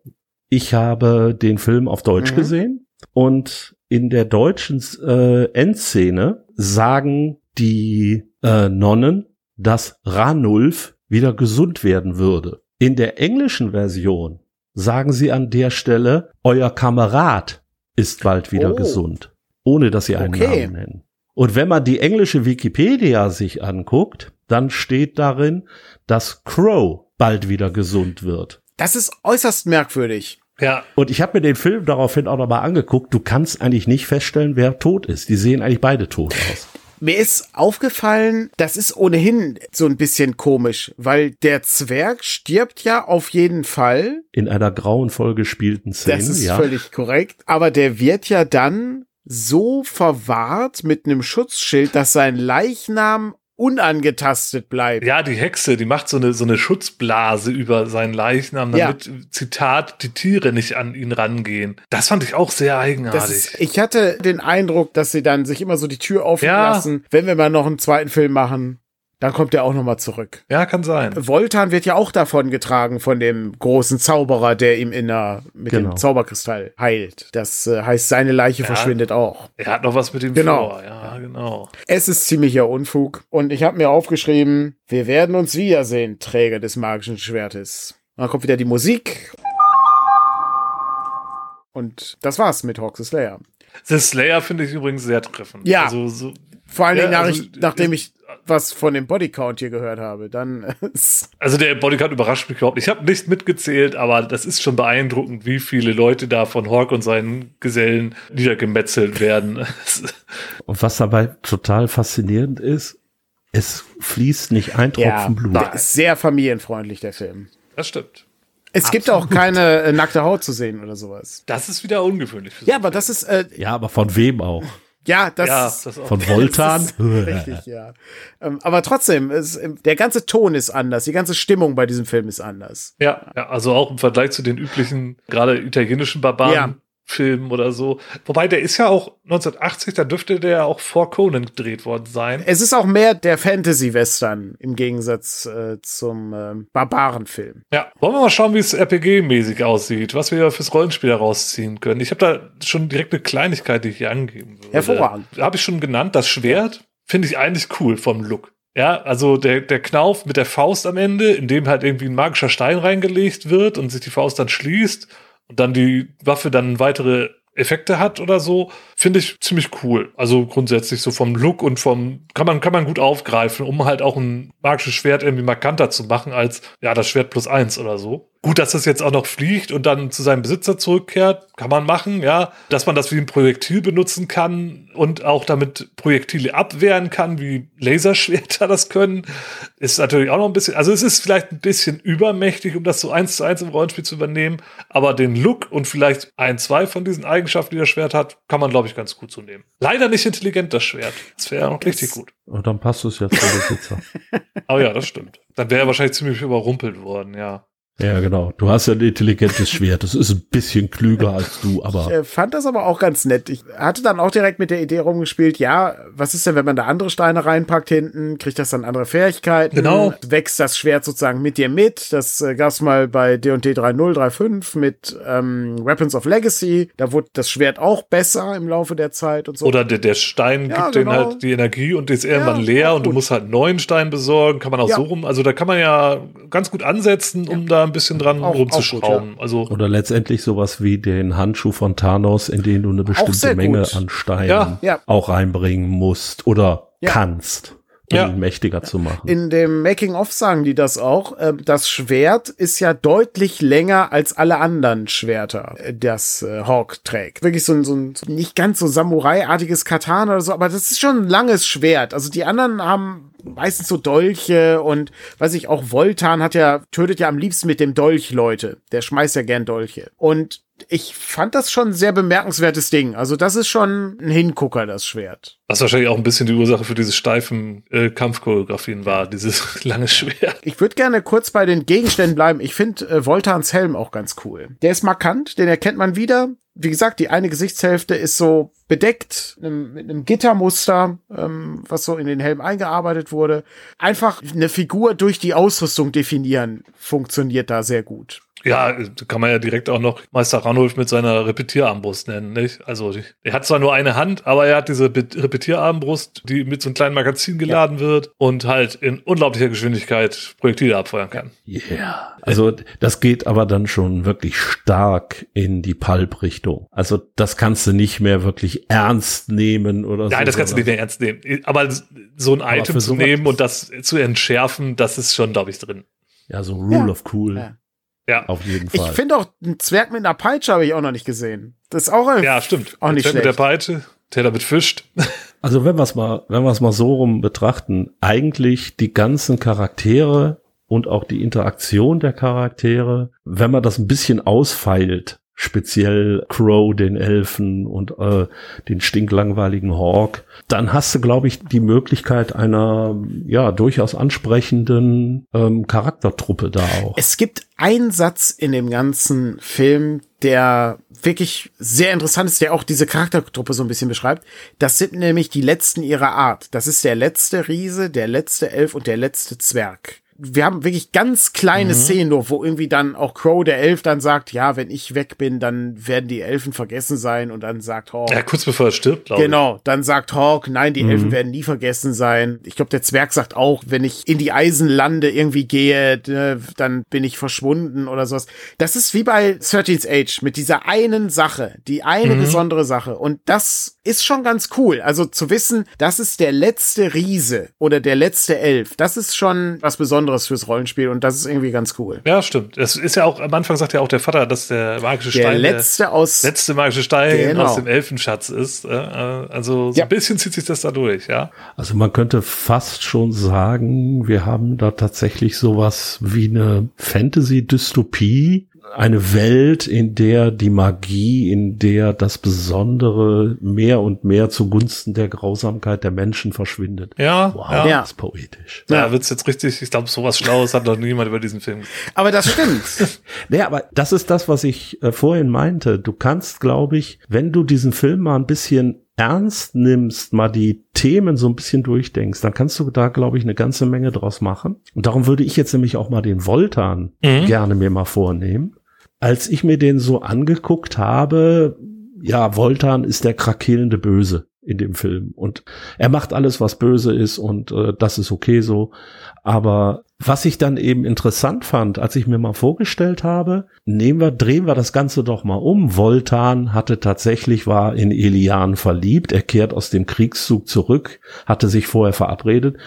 Ich habe den Film auf Deutsch Mhm. gesehen und in der deutschen äh, Endszene sagen die äh, Nonnen, dass Ranulf wieder gesund werden würde. In der englischen Version sagen sie an der Stelle, euer Kamerad ist bald wieder Oh. gesund, ohne dass sie einen Okay. Namen nennen. Und wenn man die englische Wikipedia sich anguckt, dann steht darin, dass Crow bald wieder gesund wird. Das ist äußerst merkwürdig. Ja, Und ich habe mir den Film daraufhin auch nochmal angeguckt. Du kannst eigentlich nicht feststellen, wer tot ist. Die sehen eigentlich beide tot aus. Mir ist aufgefallen, das ist ohnehin so ein bisschen komisch, weil der Zwerg stirbt ja auf jeden Fall. In einer grauenvoll gespielten Szene, Das ist ja. völlig korrekt. Aber der wird ja dann so verwahrt mit einem Schutzschild, dass sein Leichnam unangetastet bleibt. ja, die Hexe, die macht so eine, so eine Schutzblase über seinen Leichnam, Ja. damit, Zitat, die Tiere nicht an ihn rangehen. Das fand ich auch sehr eigenartig. ist, ich hatte den Eindruck, dass sie dann sich immer so die Tür offen Ja. lassen, wenn wir mal noch einen zweiten Film machen, Dann kommt er auch nochmal zurück. Ja, kann sein. Voltan wird ja auch davon getragen von dem großen Zauberer, der ihm in der, mit Genau. dem Zauberkristall heilt. Das äh, heißt, seine Leiche Ja. verschwindet auch. Er hat noch was mit ihm Genau. vor. Ja, genau. Es ist ziemlicher Unfug. Und ich habe mir aufgeschrieben, wir werden uns wiedersehen, Träger des magischen Schwertes. Und dann kommt wieder die Musik. Und das war's mit Hawks Slayer. The Slayer finde ich übrigens sehr treffend. Ja. Also, so, Vor allen Ja, Dingen, nach also, nachdem ich was von dem Bodycount hier gehört habe, dann ist also der Bodyguard überrascht mich überhaupt. nicht. Ich habe nicht mitgezählt, aber das ist schon beeindruckend, wie viele Leute da von Hawk und seinen Gesellen niedergemetzelt werden. Und was dabei total faszinierend ist, es fließt nicht ein Tropfen Blut. der ist sehr familienfreundlich, der Film. Das stimmt. Es gibt auch keine äh, nackte Haut zu sehen oder sowas. Das ist wieder ungewöhnlich. Für so Ja, aber das ist, äh, Ja, aber von wem auch? Ja, das ja, ist, das. Von Voltan? Richtig, ja. Ähm, aber trotzdem, es, der ganze Ton ist anders, die ganze Stimmung bei diesem Film ist anders. Ja, ja, also auch im Vergleich zu den üblichen, gerade italienischen Barbaren-Filmen oder so. Wobei der ist ja auch 1980, da dürfte der ja auch vor Conan gedreht worden sein. Es ist auch mehr der Fantasy-Western im Gegensatz äh, zum ähm, Barbarenfilm. Ja, wollen wir mal schauen, wie es RPG-mäßig aussieht, was wir fürs Rollenspiel herausziehen können. Ich habe da schon direkt eine Kleinigkeit, die ich hier angeben würde. Hervorragend. Habe ich schon genannt, das Schwert finde ich eigentlich cool vom Look. Ja, also der, der Knauf mit der Faust am Ende, in dem halt irgendwie ein magischer Stein reingelegt wird und sich die Faust dann schließt und dann die Waffe dann weitere Effekte hat oder so, finde ich ziemlich cool. Also grundsätzlich so vom Look und vom, kann man, kann man gut aufgreifen, um halt auch ein magisches Schwert irgendwie markanter zu machen als, ja, das Schwert plus eins oder so. Gut, dass das jetzt auch noch fliegt und dann zu seinem Besitzer zurückkehrt, kann man machen, ja. Dass man das wie ein Projektil benutzen kann und auch damit Projektile abwehren kann, wie Laserschwerter das können, ist natürlich auch noch ein bisschen, also es ist vielleicht ein bisschen übermächtig, um das so eins zu eins im Rollenspiel zu übernehmen, aber den Look und vielleicht ein, zwei von diesen Eigenschaften, die das Schwert hat, kann man, glaube ich, ganz gut so nehmen. Leider nicht intelligent, das Schwert. Das wäre noch richtig gut. Und dann passt es ja zum Besitzer. Aber ja, das stimmt. Dann wäre er wahrscheinlich ziemlich überrumpelt worden, ja. Ja, genau. Du hast ja ein intelligentes Schwert. Das ist ein bisschen klüger als du, Ich aber äh, fand das aber auch ganz nett. Ich hatte dann auch direkt mit der Idee rumgespielt, ja, was ist denn, wenn man da andere Steine reinpackt hinten? Kriegt das dann andere Fähigkeiten? Genau. Wächst das Schwert sozusagen mit dir mit? Das äh, gab's mal bei D&D 3.0, 3.5 mit ähm, Weapons of Legacy. Da wurde das Schwert auch besser im Laufe der Zeit und so. Oder der, der Stein Ja, gibt genau. denen halt die Energie und die ist irgendwann Ja, leer und du musst halt neuen Stein besorgen. Kann man auch Ja. so rum. Also da kann man ja ganz gut ansetzen, um da ein bisschen dran Auch- rumzuschrauben. Also oder letztendlich sowas wie den Handschuh von Thanos, in den du eine bestimmte Menge gut. an Steinen Ja, ja. auch reinbringen musst oder Ja. kannst, Ja. mächtiger zu machen. In dem Making-of sagen die das auch. Ähm, Das Schwert ist ja deutlich länger als alle anderen Schwerter, äh, das äh, Hawk trägt. Wirklich so ein, so ein nicht ganz so Samurai-artiges Katana oder so, aber das ist schon ein langes Schwert. Also die anderen haben meistens so Dolche und weiß ich auch Voltan hat ja tötet ja am liebsten mit dem Dolch Leute. Der schmeißt ja gern Dolche. Und ich fand das schon ein sehr bemerkenswertes Ding. Also das ist schon ein Hingucker, das Schwert. was wahrscheinlich auch ein bisschen die Ursache für diese steifen äh, Kampfchoreografien war, dieses lange Schwert. Ich würde gerne kurz bei den Gegenständen bleiben. Ich finde äh, Voltans Helm auch ganz cool. Der ist markant, den erkennt man wieder. Wie gesagt, die eine Gesichtshälfte ist so bedeckt einem, mit einem Gittermuster, ähm, was so in den Helm eingearbeitet wurde. Einfach eine Figur durch die Ausrüstung definieren, funktioniert da sehr gut. Ja, kann man ja direkt auch noch Meister Ranulf mit seiner Repetierarmbrust nennen, nicht? Also, er hat zwar nur eine Hand, aber er hat diese Be- Repetierarmbrust, die mit so einem kleinen Magazin geladen wird und halt in unglaublicher Geschwindigkeit Projektile abfeuern kann. Yeah. Also das geht aber dann schon wirklich stark in die Pulp-Richtung. Also das kannst du nicht mehr wirklich ernst nehmen oder so. Nein, das kannst du nicht mehr ernst nehmen. Aber so ein Item für zu sowas- nehmen und das zu entschärfen, das ist schon, glaube ich, drin. Ja, so Rule Ja. of Cool. Ja. Ja, Auf jeden Ich Fall. finde auch, ein Zwerg mit einer Peitsche habe ich auch noch nicht gesehen. Das ist auch, ein- ja stimmt. auch nicht Der mit der schlecht. Peitsche, der damit fischt. Also wenn wir es mal, wenn wir es mal so rum betrachten, eigentlich die ganzen Charaktere und auch die Interaktion der Charaktere, wenn man das ein bisschen ausfeilt, speziell Crow, den Elfen und äh, den stinklangweiligen Hawk, dann hast du, glaube ich, die Möglichkeit einer ja durchaus ansprechenden ähm, Charaktertruppe da auch. Es gibt einen Satz in dem ganzen Film, der wirklich sehr interessant ist, der auch diese Charaktertruppe so ein bisschen beschreibt. Das sind nämlich die letzten ihrer Art. Das ist der letzte Riese, der letzte Elf und der letzte Zwerg wir haben wirklich ganz kleine mhm. Szenen nur, wo irgendwie dann auch Crow, der Elf, dann sagt, ja, wenn ich weg bin, dann werden die Elfen vergessen sein und dann sagt Hawk. Ja, kurz bevor er stirbt, glaube ich. Genau, dann sagt Hawk, nein, die mhm. Elfen werden nie vergessen sein. Ich glaube, der Zwerg sagt auch, wenn ich in die Eisenlande irgendwie gehe, dann bin ich verschwunden oder sowas. Das ist wie bei 13th Age mit dieser einen Sache, die eine mhm. besondere Sache. Und das ist schon ganz cool. Also zu wissen, das ist der letzte Riese oder der letzte Elf, das ist schon was Besonderes fürs Rollenspiel und das ist irgendwie ganz cool. Ja, stimmt. Es ist ja auch, am Anfang sagt ja auch der Vater, dass der magische der Stein letzte der aus, letzte magische Stein genau. aus dem Elfenschatz ist. Äh, also so ja. ein bisschen zieht sich das da durch, ja. Also man könnte fast schon sagen, wir haben da tatsächlich sowas wie eine Fantasy-Dystopie eine Welt, in der die Magie, in der das Besondere mehr und mehr zugunsten der Grausamkeit der Menschen verschwindet. Ja, wow, ja. das ist poetisch. Ja, ja wird's jetzt richtig, ich glaube, sowas Schlaues hat noch niemand über diesen Film. Aber das stimmt. nee, aber das ist das, was ich äh, vorhin meinte. Du kannst, glaube ich, wenn du diesen Film mal ein bisschen ernst nimmst, mal die Themen so ein bisschen durchdenkst, dann kannst du da, glaube ich, eine ganze Menge draus machen. Und darum würde ich jetzt nämlich auch mal den Voltan mhm. gerne mir mal vornehmen als ich mir den so angeguckt habe, ja, Voltan ist der krakelende Böse in dem Film und er macht alles, was böse ist und äh, das ist okay so. Aber was ich dann eben interessant fand, als ich mir mal vorgestellt habe, nehmen wir, drehen wir das Ganze doch mal um. Voltan hatte tatsächlich, war in Elian verliebt. Er kehrt aus dem Kriegszug zurück, hatte sich vorher verabredet.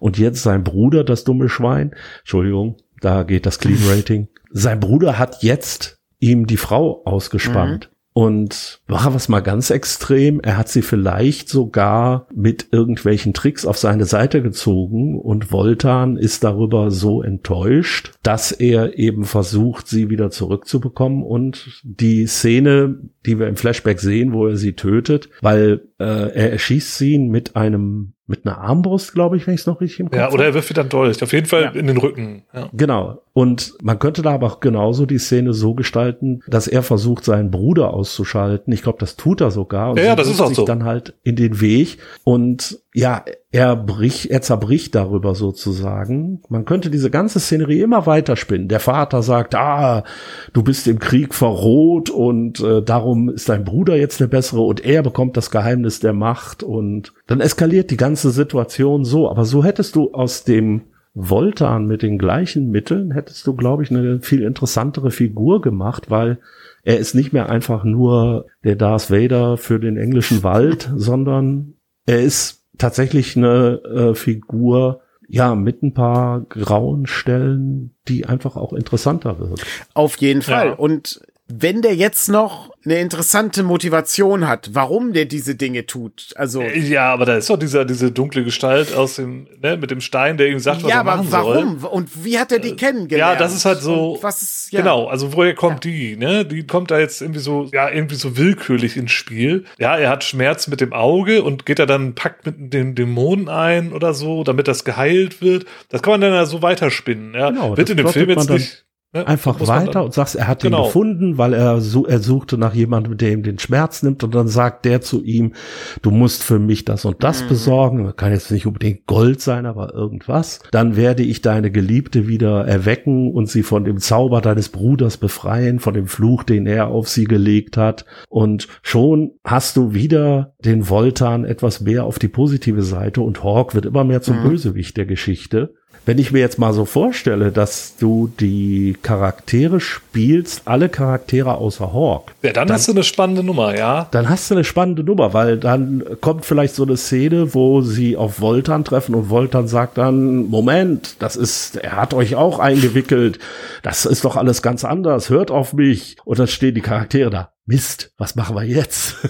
Und jetzt sein Bruder, das dumme Schwein, Entschuldigung, da geht das Clean Rating, sein Bruder hat jetzt ihm die Frau ausgespannt. Mhm. Und war was mal ganz extrem. Er hat sie vielleicht sogar mit irgendwelchen Tricks auf seine Seite gezogen und Voltan ist darüber so enttäuscht, dass er eben versucht, sie wieder zurückzubekommen und die Szene, die wir im Flashback sehen, wo er sie tötet, weil äh, er erschießt sie mit einem mit einer Armbrust, glaube ich, wenn ich es noch richtig im Kopf Ja, oder er wirft wieder durch. Auf jeden Fall ja. in den Rücken. Ja. Genau. Und man könnte da aber auch genauso die Szene so gestalten, dass er versucht, seinen Bruder auszuschalten. Ich glaube, das tut er sogar. Und ja, ja das ist auch sich so. dann halt in den Weg. Und ja, er bricht, er zerbricht darüber sozusagen. Man könnte diese ganze Szenerie immer weiterspinnen. Der Vater sagt, ah, du bist im Krieg verroht und äh, darum ist dein Bruder jetzt der bessere und er bekommt das Geheimnis der Macht und dann eskaliert die ganze Situation so. Aber so hättest du aus dem Voltan mit den gleichen Mitteln hättest du, glaube ich, eine viel interessantere Figur gemacht, weil er ist nicht mehr einfach nur der Darth Vader für den englischen Wald, sondern er ist tatsächlich eine äh, Figur, ja, mit ein paar grauen Stellen, die einfach auch interessanter wird. Auf jeden Fall. Ja. Und wenn der jetzt noch eine interessante Motivation hat, warum der diese Dinge tut. Also äh, ja, aber da ist doch dieser diese dunkle Gestalt aus dem ne, mit dem Stein, der ihm sagt, was ja, er machen soll. Ja, aber warum? Und wie hat er die äh, kennengelernt? Ja, das ist halt so. Und was ist, ja. Genau, also woher kommt ja. die? Ne, die kommt da jetzt irgendwie so ja irgendwie so willkürlich ins Spiel. Ja, er hat Schmerz mit dem Auge und geht da dann packt mit den Dämonen ein oder so, damit das geheilt wird. Das kann man dann ja so weiterspinnen. Ja, genau, wird in dem Film jetzt nicht Ne? Einfach weiter und sagst, er hat genau. ihn gefunden, weil er, so, er suchte nach jemandem, der ihm den Schmerz nimmt und dann sagt der zu ihm, du musst für mich das und das mhm. besorgen. Kann jetzt nicht unbedingt Gold sein, aber irgendwas. Dann werde ich deine Geliebte wieder erwecken und sie von dem Zauber deines Bruders befreien, von dem Fluch, den er auf sie gelegt hat. Und schon hast du wieder den Voltan etwas mehr auf die positive Seite und Hawk wird immer mehr zum mhm. Bösewicht der Geschichte. Wenn ich mir jetzt mal so vorstelle, dass du die Charaktere spielst, alle Charaktere außer Hawk. Ja, dann, dann, hast du eine spannende Nummer, ja. Dann hast du eine spannende Nummer, weil dann kommt vielleicht so eine Szene, wo sie auf Voltan treffen und Voltan sagt dann, Moment, das ist, er hat euch auch eingewickelt. Das ist doch alles ganz anders. Hört auf mich. Und dann stehen die Charaktere da. Mist, was machen wir jetzt?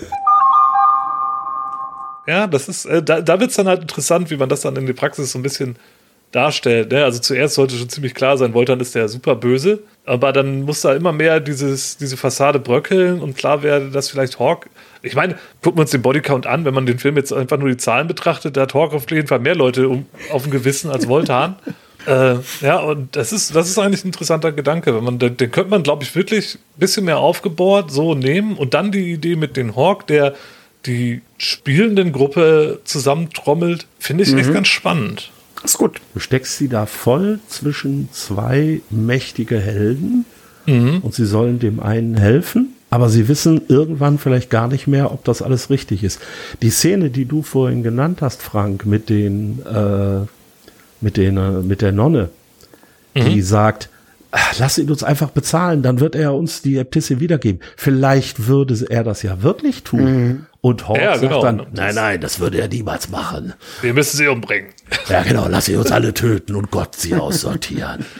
Ja, das ist, äh, da, da wird es dann halt interessant, wie man das dann in der Praxis so ein bisschen darstellt. Ne? Also zuerst sollte schon ziemlich klar sein, Voltan ist der super böse. aber dann muss da immer mehr dieses, diese Fassade bröckeln und klar werde, dass vielleicht Hawk. Ich meine, gucken wir uns den Bodycount an, wenn man den Film jetzt einfach nur die Zahlen betrachtet, da hat Hawk auf jeden Fall mehr Leute um, auf dem Gewissen als Voltan. äh, ja, und das ist, das ist eigentlich ein interessanter Gedanke. Wenn man, den, den könnte man, glaube ich, wirklich ein bisschen mehr aufgebohrt so nehmen und dann die Idee mit den Hawk, der die spielenden Gruppe zusammentrommelt, finde ich mhm. echt ganz spannend. Ist gut. Du steckst sie da voll zwischen zwei mächtige Helden mhm. und sie sollen dem einen helfen, aber sie wissen irgendwann vielleicht gar nicht mehr, ob das alles richtig ist. Die Szene, die du vorhin genannt hast, Frank, mit den, äh, mit den, äh, mit der Nonne, mhm. die sagt, lass ihn uns einfach bezahlen, dann wird er uns die Äbtisse wiedergeben. Vielleicht würde er das ja wirklich tun. Mhm. Und Hawk ja, genau. sagt dann, nein, nein, das würde er niemals machen. Wir müssen sie umbringen. Ja, genau, lass sie uns alle töten und Gott sie aussortieren.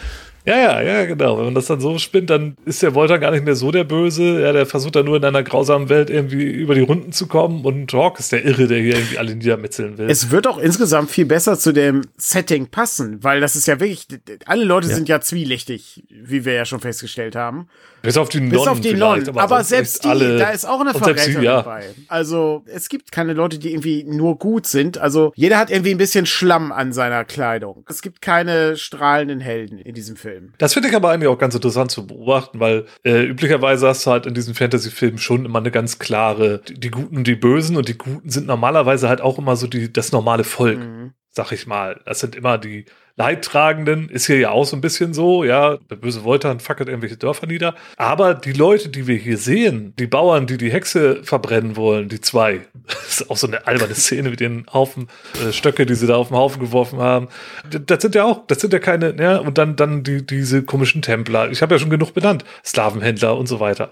Ja, ja, ja, genau. Wenn man das dann so spinnt, dann ist der Volta gar nicht mehr so der Böse. Ja, der versucht dann nur in einer grausamen Welt irgendwie über die Runden zu kommen und Hawk ist der Irre, der hier irgendwie alle niedermetzeln will. Es wird auch insgesamt viel besser zu dem Setting passen, weil das ist ja wirklich, alle Leute ja. sind ja zwielichtig, wie wir ja schon festgestellt haben. Bis auf die Nonnen. Bis auf die Nonnen. Aber, aber selbst die, alle, da ist auch eine Verräterin ja. dabei. Also, es gibt keine Leute, die irgendwie nur gut sind. Also, jeder hat irgendwie ein bisschen Schlamm an seiner Kleidung. Es gibt keine strahlenden Helden in diesem Film. Das finde ich aber eigentlich auch ganz interessant zu beobachten, weil äh, üblicherweise hast du halt in diesen Fantasy-Filmen schon immer eine ganz klare, die, die, Guten und die Bösen und die Guten sind normalerweise halt auch immer so die, das normale Volk. Mhm sag ich mal. Das sind immer die Leidtragenden, ist hier ja auch so ein bisschen so, ja, der böse Woltern fackelt irgendwelche Dörfer nieder. Aber die Leute, die wir hier sehen, die Bauern, die die Hexe verbrennen wollen, die zwei, das ist auch so eine alberne Szene mit den Haufen äh, Stöcke, die sie da auf den Haufen geworfen haben. Das sind ja auch, das sind ja keine, ja, und dann, dann die, diese komischen Templer. Ich habe ja schon genug benannt, Sklavenhändler und so weiter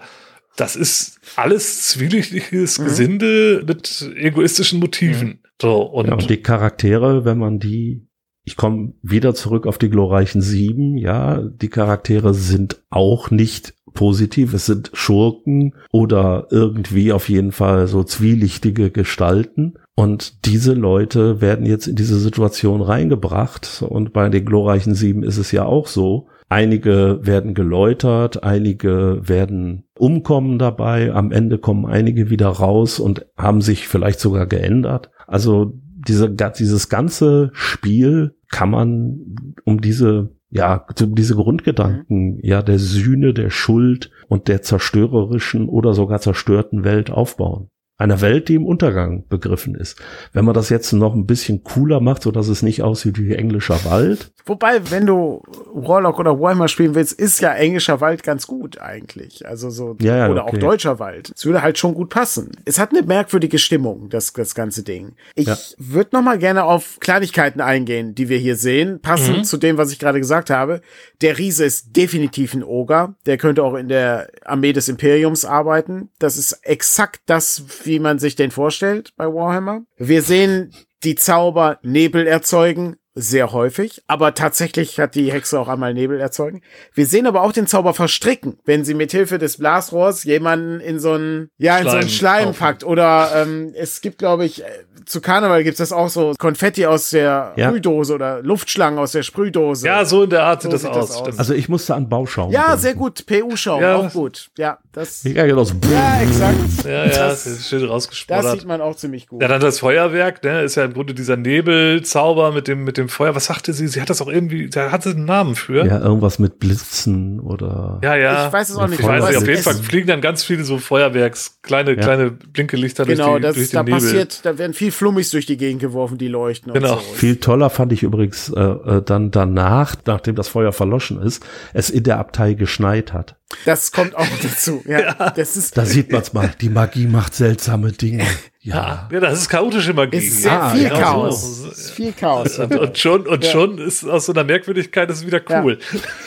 das ist alles zwielichtiges mhm. Gesinde mit egoistischen Motiven. Mhm. So, und, ja, und die Charaktere, wenn man die, ich komme wieder zurück auf die glorreichen Sieben, ja, die Charaktere sind auch nicht positiv. Es sind Schurken oder irgendwie auf jeden Fall so zwielichtige Gestalten. Und diese Leute werden jetzt in diese Situation reingebracht. Und bei den glorreichen Sieben ist es ja auch so. Einige werden geläutert, einige werden umkommen dabei, am Ende kommen einige wieder raus und haben sich vielleicht sogar geändert. Also diese, dieses ganze Spiel kann man um diese, ja, um diese Grundgedanken, mhm. ja, der Sühne, der Schuld und der zerstörerischen oder sogar zerstörten Welt aufbauen einer Welt, die im Untergang begriffen ist. Wenn man das jetzt noch ein bisschen cooler macht, so dass es nicht aussieht wie englischer Wald. Wobei, wenn du Warlock oder Warhammer spielen willst, ist ja englischer Wald ganz gut eigentlich. Also so, ja, ja, oder okay. auch deutscher Wald. Es würde halt schon gut passen. Es hat eine merkwürdige Stimmung, das, das ganze Ding. Ich ja. würde noch mal gerne auf Kleinigkeiten eingehen, die wir hier sehen, passend mhm. zu dem, was ich gerade gesagt habe. Der Riese ist definitiv ein Oger. Der könnte auch in der Armee des Imperiums arbeiten. Das ist exakt das, wie man sich den vorstellt bei Warhammer. Wir sehen die Zauber Nebel erzeugen, sehr häufig, aber tatsächlich hat die Hexe auch einmal Nebel erzeugen. Wir sehen aber auch den Zauber verstricken, wenn sie mit Hilfe des Blasrohrs jemanden in so einen, ja, in Schleim so einen Schleim packt. Oder ähm, es gibt, glaube ich, zu Karneval gibt's das auch so Konfetti aus der ja. Sprühdose oder Luftschlangen aus der Sprühdose. Ja, so in der Art so sieht das aus. aus. Also ich musste an Bauschaum. Ja, denken. sehr gut. PU-Schaum, ja. auch gut. Ja, das. Ja, genau so. ja exakt. Ja, ja, das, das ist schön rausgesprochen. Das sieht man auch ziemlich gut. Ja, dann das Feuerwerk, ne, ist ja im Grunde dieser Nebelzauber mit dem, mit dem Feuer. Was sagte sie? Sie hat das auch irgendwie, da hatte einen Namen für. Ja, irgendwas mit Blitzen oder. Ja, ja. Ich weiß es auch nicht. Ich weiß nicht, auf jeden Fall fliegen dann ganz viele so Feuerwerks, kleine, ja. kleine Blinkelichter genau, durch, die, das, durch den da Nebel. passiert, da werden viel Flummis durch die Gegend geworfen, die leuchten. Genau. So. Viel toller fand ich übrigens äh, äh, dann danach, nachdem das Feuer verloschen ist, es in der Abtei geschneit hat. Das kommt auch dazu. Ja, ja. Das ist, da sieht man's mal. Die Magie macht seltsame Dinge. Ja. ja, das ist chaotische Magie. Ist sehr ja, viel genau Chaos. So. Ist viel Chaos. Und, und schon, und ja. schon ist aus so einer Merkwürdigkeit ist wieder cool.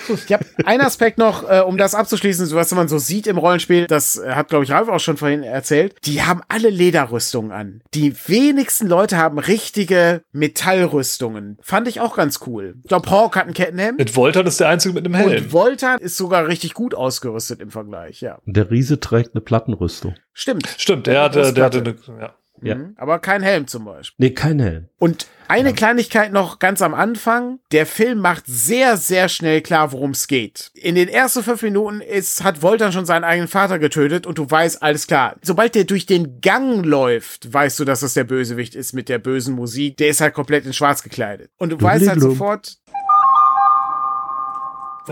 Ja. Ich habe einen Aspekt noch, äh, um das abzuschließen, was man so sieht im Rollenspiel, das hat, glaube ich, Ralf auch schon vorhin erzählt. Die haben alle Lederrüstungen an. Die wenigsten Leute haben richtige Metallrüstungen. Fand ich auch ganz cool. Ich glaube, Hawk hat ein Kettenhemd. Mit Voltan ist der einzige mit einem Helm. Und Voltan ist sogar richtig gut ausgerüstet im Vergleich, ja. Der Riese trägt eine Plattenrüstung. Stimmt. Stimmt, der hatte, der hatte eine, ja. Ja. Mhm. Aber kein Helm zum Beispiel. Nee, kein Helm. Und eine Kleinigkeit noch ganz am Anfang. Der Film macht sehr, sehr schnell klar, worum es geht. In den ersten fünf Minuten ist, hat Voltan schon seinen eigenen Vater getötet und du weißt, alles klar. Sobald der durch den Gang läuft, weißt du, dass das der Bösewicht ist mit der bösen Musik. Der ist halt komplett in schwarz gekleidet. Und du weißt halt Blum. sofort,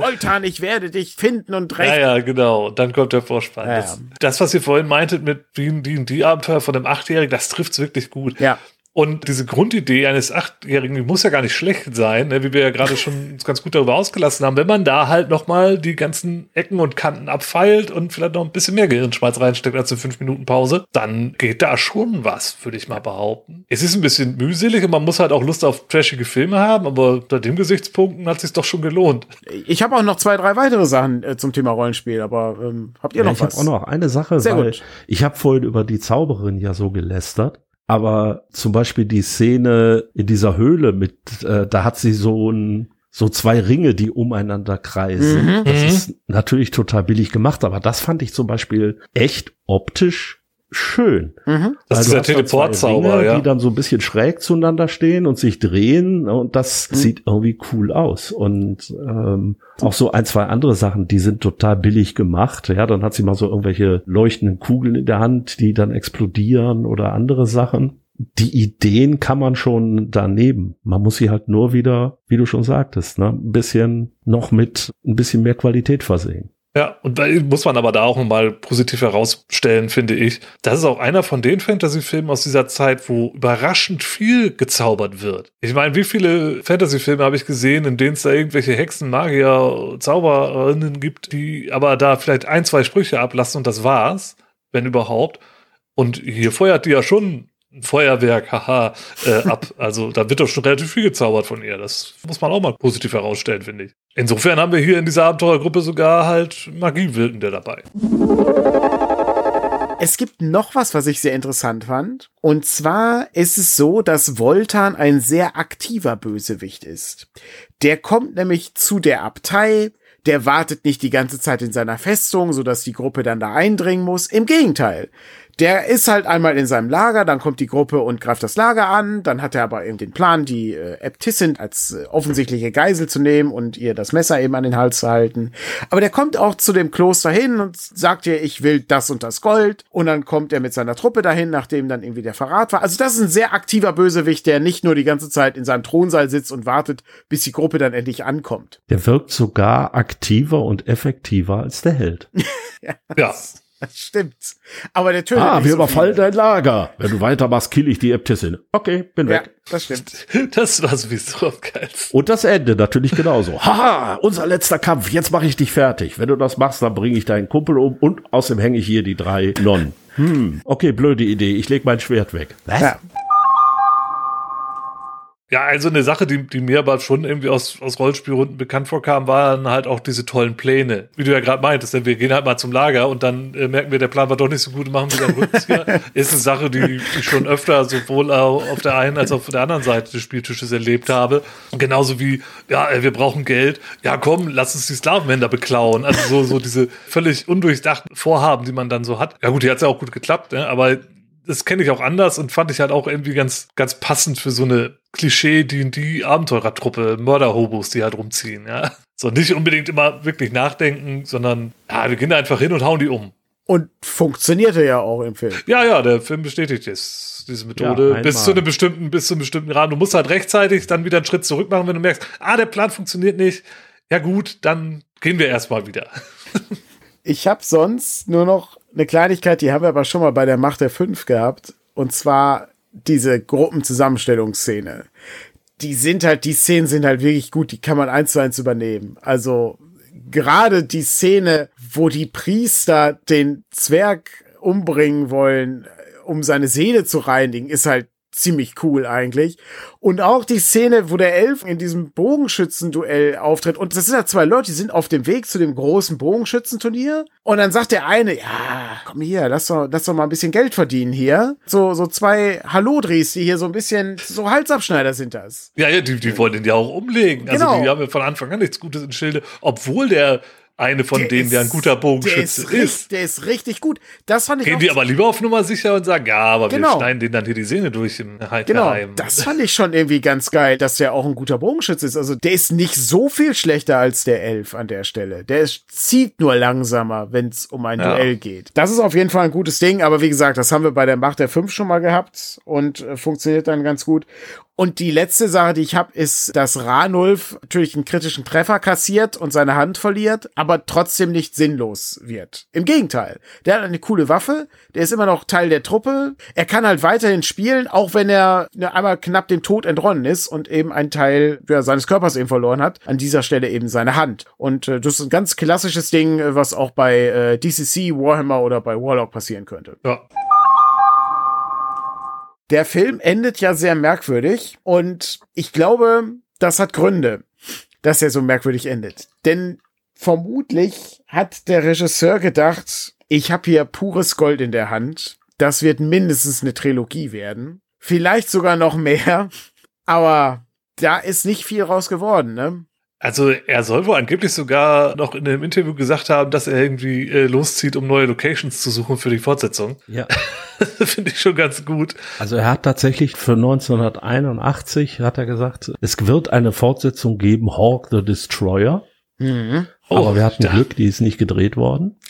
Voltan, ich werde dich finden und Ja, rächen. ja, genau. Und dann kommt der Vorspann. Ja, Das, ja. das, was ihr vorhin meintet mit die, die, die Abenteuer von einem Achtjährigen, das trifft's wirklich gut. Ja. Und diese Grundidee eines Achtjährigen, muss ja gar nicht schlecht sein, ne, wie wir ja gerade schon uns ganz gut darüber ausgelassen haben, wenn man da halt nochmal die ganzen Ecken und Kanten abfeilt und vielleicht noch ein bisschen mehr Gehirnschmalz reinsteckt als eine 5 Minuten Pause, dann geht da schon was, würde ich mal behaupten. Es ist ein bisschen mühselig und man muss halt auch Lust auf trashige Filme haben, aber unter dem Gesichtspunkten hat es sich doch schon gelohnt. Ich habe auch noch zwei, drei weitere Sachen äh, zum Thema Rollenspiel, aber ähm, habt ihr Ja, noch ich habe was? auch noch eine Sache, Sehr weil gut. ich habe vorhin über die Zauberin ja so gelästert. Aber zum Beispiel die Szene in dieser Höhle mit, äh, da hat sie so ein, so zwei Ringe, die umeinander kreisen. Mhm. Das Mhm. ist natürlich total billig gemacht, aber das fand ich zum Beispiel echt optisch schön. Mhm. Das ist zwei Teleportzauber, Ringe, ja. Die dann so ein bisschen schräg zueinander stehen und sich drehen und das Mhm. sieht irgendwie cool aus. Und ähm, auch so ein, zwei andere Sachen, die sind total billig gemacht. Ja, dann hat sie mal so irgendwelche leuchtenden Kugeln in der Hand, die dann explodieren oder andere Sachen. Die Ideen kann man schon daneben. Man muss sie halt nur wieder, wie du schon sagtest, ne, ein bisschen noch mit ein bisschen mehr Qualität versehen. Ja, und da muss man aber da auch nochmal positiv herausstellen, finde ich. Das ist auch einer von den Fantasy-Filmen aus dieser Zeit, wo überraschend viel gezaubert wird. Ich meine, wie viele Fantasy-Filme habe ich gesehen, in denen es da irgendwelche Hexen, Magier, Zauberinnen gibt, die aber da vielleicht ein, zwei Sprüche ablassen und das war's, wenn überhaupt. Und hier feuert die ja schon ein Feuerwerk, haha, äh, ab. Also da wird doch schon relativ viel gezaubert von ihr. Das muss man auch mal positiv herausstellen, finde ich. Insofern haben wir hier in dieser Abenteuergruppe sogar halt Magiewirkende dabei. Es gibt noch was, was ich sehr interessant fand. Und zwar ist es so, dass Voltan ein sehr aktiver Bösewicht ist. Der kommt nämlich zu der Abtei, der wartet nicht die ganze Zeit in seiner Festung, sodass die Gruppe dann da eindringen muss. Im Gegenteil. Der ist halt einmal in seinem Lager, dann kommt die Gruppe und greift das Lager an, dann hat er aber eben den Plan, die äh, Äbtissin als äh, offensichtliche Geisel zu nehmen und ihr das Messer eben an den Hals zu halten. Aber der kommt auch zu dem Kloster hin und sagt ihr, ich will das und das Gold. Und dann kommt er mit seiner Truppe dahin, nachdem dann irgendwie der Verrat war. Also das ist ein sehr aktiver Bösewicht, der nicht nur die ganze Zeit in seinem Thronsaal sitzt und wartet, bis die Gruppe dann endlich ankommt. Der wirkt sogar aktiver und effektiver als der Held. Ja. Das stimmt. Aber der tötet Ah, wir so überfallen viele. dein Lager. Wenn du weitermachst, kill ich die Äbtissin. Okay, bin Ja, weg. das stimmt. Das war sowieso am geilsten. Und das Ende natürlich genauso. Haha, unser letzter Kampf. Jetzt mache ich dich fertig. Wenn du das machst, dann bringe ich deinen Kumpel um und außerdem hänge ich hier die drei Nonnen. Hm, okay, blöde Idee. Ich leg mein Schwert weg. Was? Ja. Ja, also eine Sache, die, die mir aber schon irgendwie aus, aus Rollenspielrunden bekannt vorkam, waren halt auch diese tollen Pläne. Wie du ja gerade meintest, denn wir gehen halt mal zum Lager und dann äh, merken wir, der Plan war doch nicht so gut, machen wieder einen Rückzieher. Ist eine Sache, die ich schon öfter sowohl auf der einen als auch auf der anderen Seite des Spieltisches erlebt habe. Genauso wie, ja, äh, wir brauchen Geld. Ja, komm, lass uns die Sklavenhändler beklauen. Also so, so diese völlig undurchdachten Vorhaben, die man dann so hat. Ja gut, die hat's ja auch gut geklappt, ne? aber das kenne ich auch anders und fand ich halt auch irgendwie ganz, ganz passend für so eine Klischee, die die Abenteurertruppe, Mörderhobos, die halt rumziehen, ja. So nicht unbedingt immer wirklich nachdenken, sondern ja, wir gehen da einfach hin und hauen die um. Und funktionierte ja auch im Film. Ja, ja, der Film bestätigt das, diese Methode Ja, bis zu einem bestimmten, bis zu einem bestimmten Rahmen. Du musst halt rechtzeitig dann wieder einen Schritt zurück machen, wenn du merkst, ah, der Plan funktioniert nicht. Ja gut, dann gehen wir erstmal wieder. Ich habe sonst nur noch eine Kleinigkeit, die haben wir aber schon mal bei der Macht der Fünf gehabt. Und zwar diese Gruppenzusammenstellungsszene. Die sind halt, die Szenen sind halt wirklich gut, die kann man eins zu eins übernehmen. Also gerade die Szene, wo die Priester den Zwerg umbringen wollen, um seine Seele zu reinigen, ist halt ziemlich cool eigentlich. Und auch die Szene, wo der Elf in diesem Bogenschützenduell auftritt. Und das sind ja zwei Leute, die sind auf dem Weg zu dem großen Bogenschützenturnier. Und dann sagt der eine, ja, komm hier, lass doch, lass doch mal ein bisschen Geld verdienen hier. So, so zwei Hallodris, die hier so ein bisschen, so Halsabschneider sind das. Ja, ja, die, die wollen den ja auch umlegen. Genau. Also die haben ja von Anfang an nichts Gutes in Schilde, obwohl der eine von Der denen, ist- der ein guter Der Bogenschütze ist, ist. richtig, der ist richtig gut. Das fand ich Gehen die aber lieber auf Nummer sicher und sagen, ja, aber Genau. wir schneiden denen dann hier die Sehne durch im He- Genau, das fand ich schon irgendwie ganz geil, dass der auch ein guter Bogenschütze ist. Also der ist nicht so viel schlechter als der Elf an der Stelle. Der ist, zieht nur langsamer, wenn es um ein Ja. Duell geht. Das ist auf jeden Fall ein gutes Ding, aber wie gesagt, das haben wir bei der Macht der Fünf schon mal gehabt und äh, funktioniert dann ganz gut. Und die letzte Sache, die ich habe, ist, dass Ranulf natürlich einen kritischen Treffer kassiert und seine Hand verliert, aber trotzdem nicht sinnlos wird. Im Gegenteil. Der hat eine coole Waffe, der ist immer noch Teil der Truppe. Er kann halt weiterhin spielen, auch wenn er ne, einmal knapp dem Tod entronnen ist und eben einen Teil ja, seines Körpers eben verloren hat. An dieser Stelle eben seine Hand. Und äh, das ist ein ganz klassisches Ding, äh, was auch bei äh, DCC, Warhammer oder bei Warlock passieren könnte. ja. Der Film endet ja sehr merkwürdig und ich glaube, das hat Gründe, dass er so merkwürdig endet. Denn vermutlich hat der Regisseur gedacht, ich habe hier pures Gold in der Hand. Das wird mindestens eine Trilogie werden. Vielleicht sogar noch mehr. Aber da ist nicht viel raus geworden, ne? Also er soll wohl angeblich sogar noch in einem Interview gesagt haben, dass er irgendwie äh, loszieht, um neue Locations zu suchen für die Fortsetzung. Ja. Finde ich schon ganz gut. Also er hat tatsächlich für 1981 hat er gesagt, es wird eine Fortsetzung geben, Hawk the Destroyer. Mhm. aber wir hatten da- Glück, die ist nicht gedreht worden.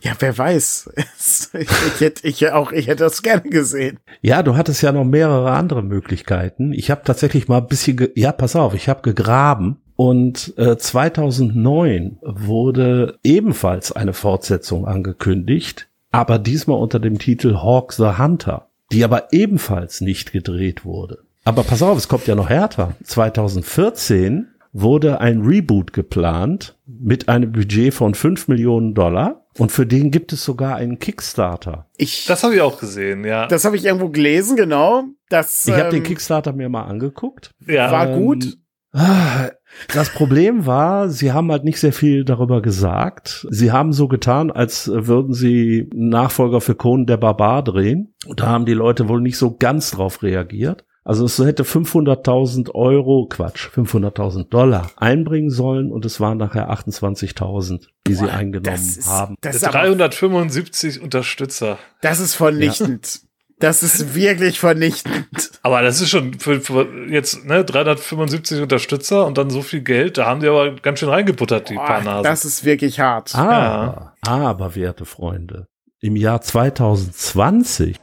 Ja, wer weiß. ich, ich, hätte, ich, auch, ich hätte das gerne gesehen. Ja, du hattest ja noch mehrere andere Möglichkeiten. Ich habe tatsächlich mal ein bisschen, ge ja, pass auf, ich habe gegraben und äh, 2009 wurde ebenfalls eine Fortsetzung angekündigt, aber diesmal unter dem Titel Hawk the Hunter, die aber ebenfalls nicht gedreht wurde. Aber pass auf, es kommt ja noch härter. 2014 wurde ein Reboot geplant mit einem Budget von 5 Millionen Dollar und für den gibt es sogar einen Kickstarter. Ich, Das habe ich auch gesehen, ja. das habe ich irgendwo gelesen, genau. Das Ich habe den ähm, Kickstarter mir mal angeguckt. ja. war Ähm, gut. Ah, Das Problem war, sie haben halt nicht sehr viel darüber gesagt. Sie haben so getan, als würden sie einen Nachfolger für Conan der Barbar drehen. Und da haben die Leute wohl nicht so ganz drauf reagiert. Also es hätte 500.000 Euro, Quatsch, 500.000 Dollar einbringen sollen und es waren nachher 28.000, die sie Boah, eingenommen das ist, haben. Das ist, aber, 375 Unterstützer. das ist vernichtend. Das ist wirklich vernichtend. Aber das ist schon für, für jetzt ne, 375 Unterstützer und dann so viel Geld, da haben die aber ganz schön reingebuttert, die paar Boah, Nasen. das ist wirklich hart. Aber, aber, werte Freunde, im Jahr 2020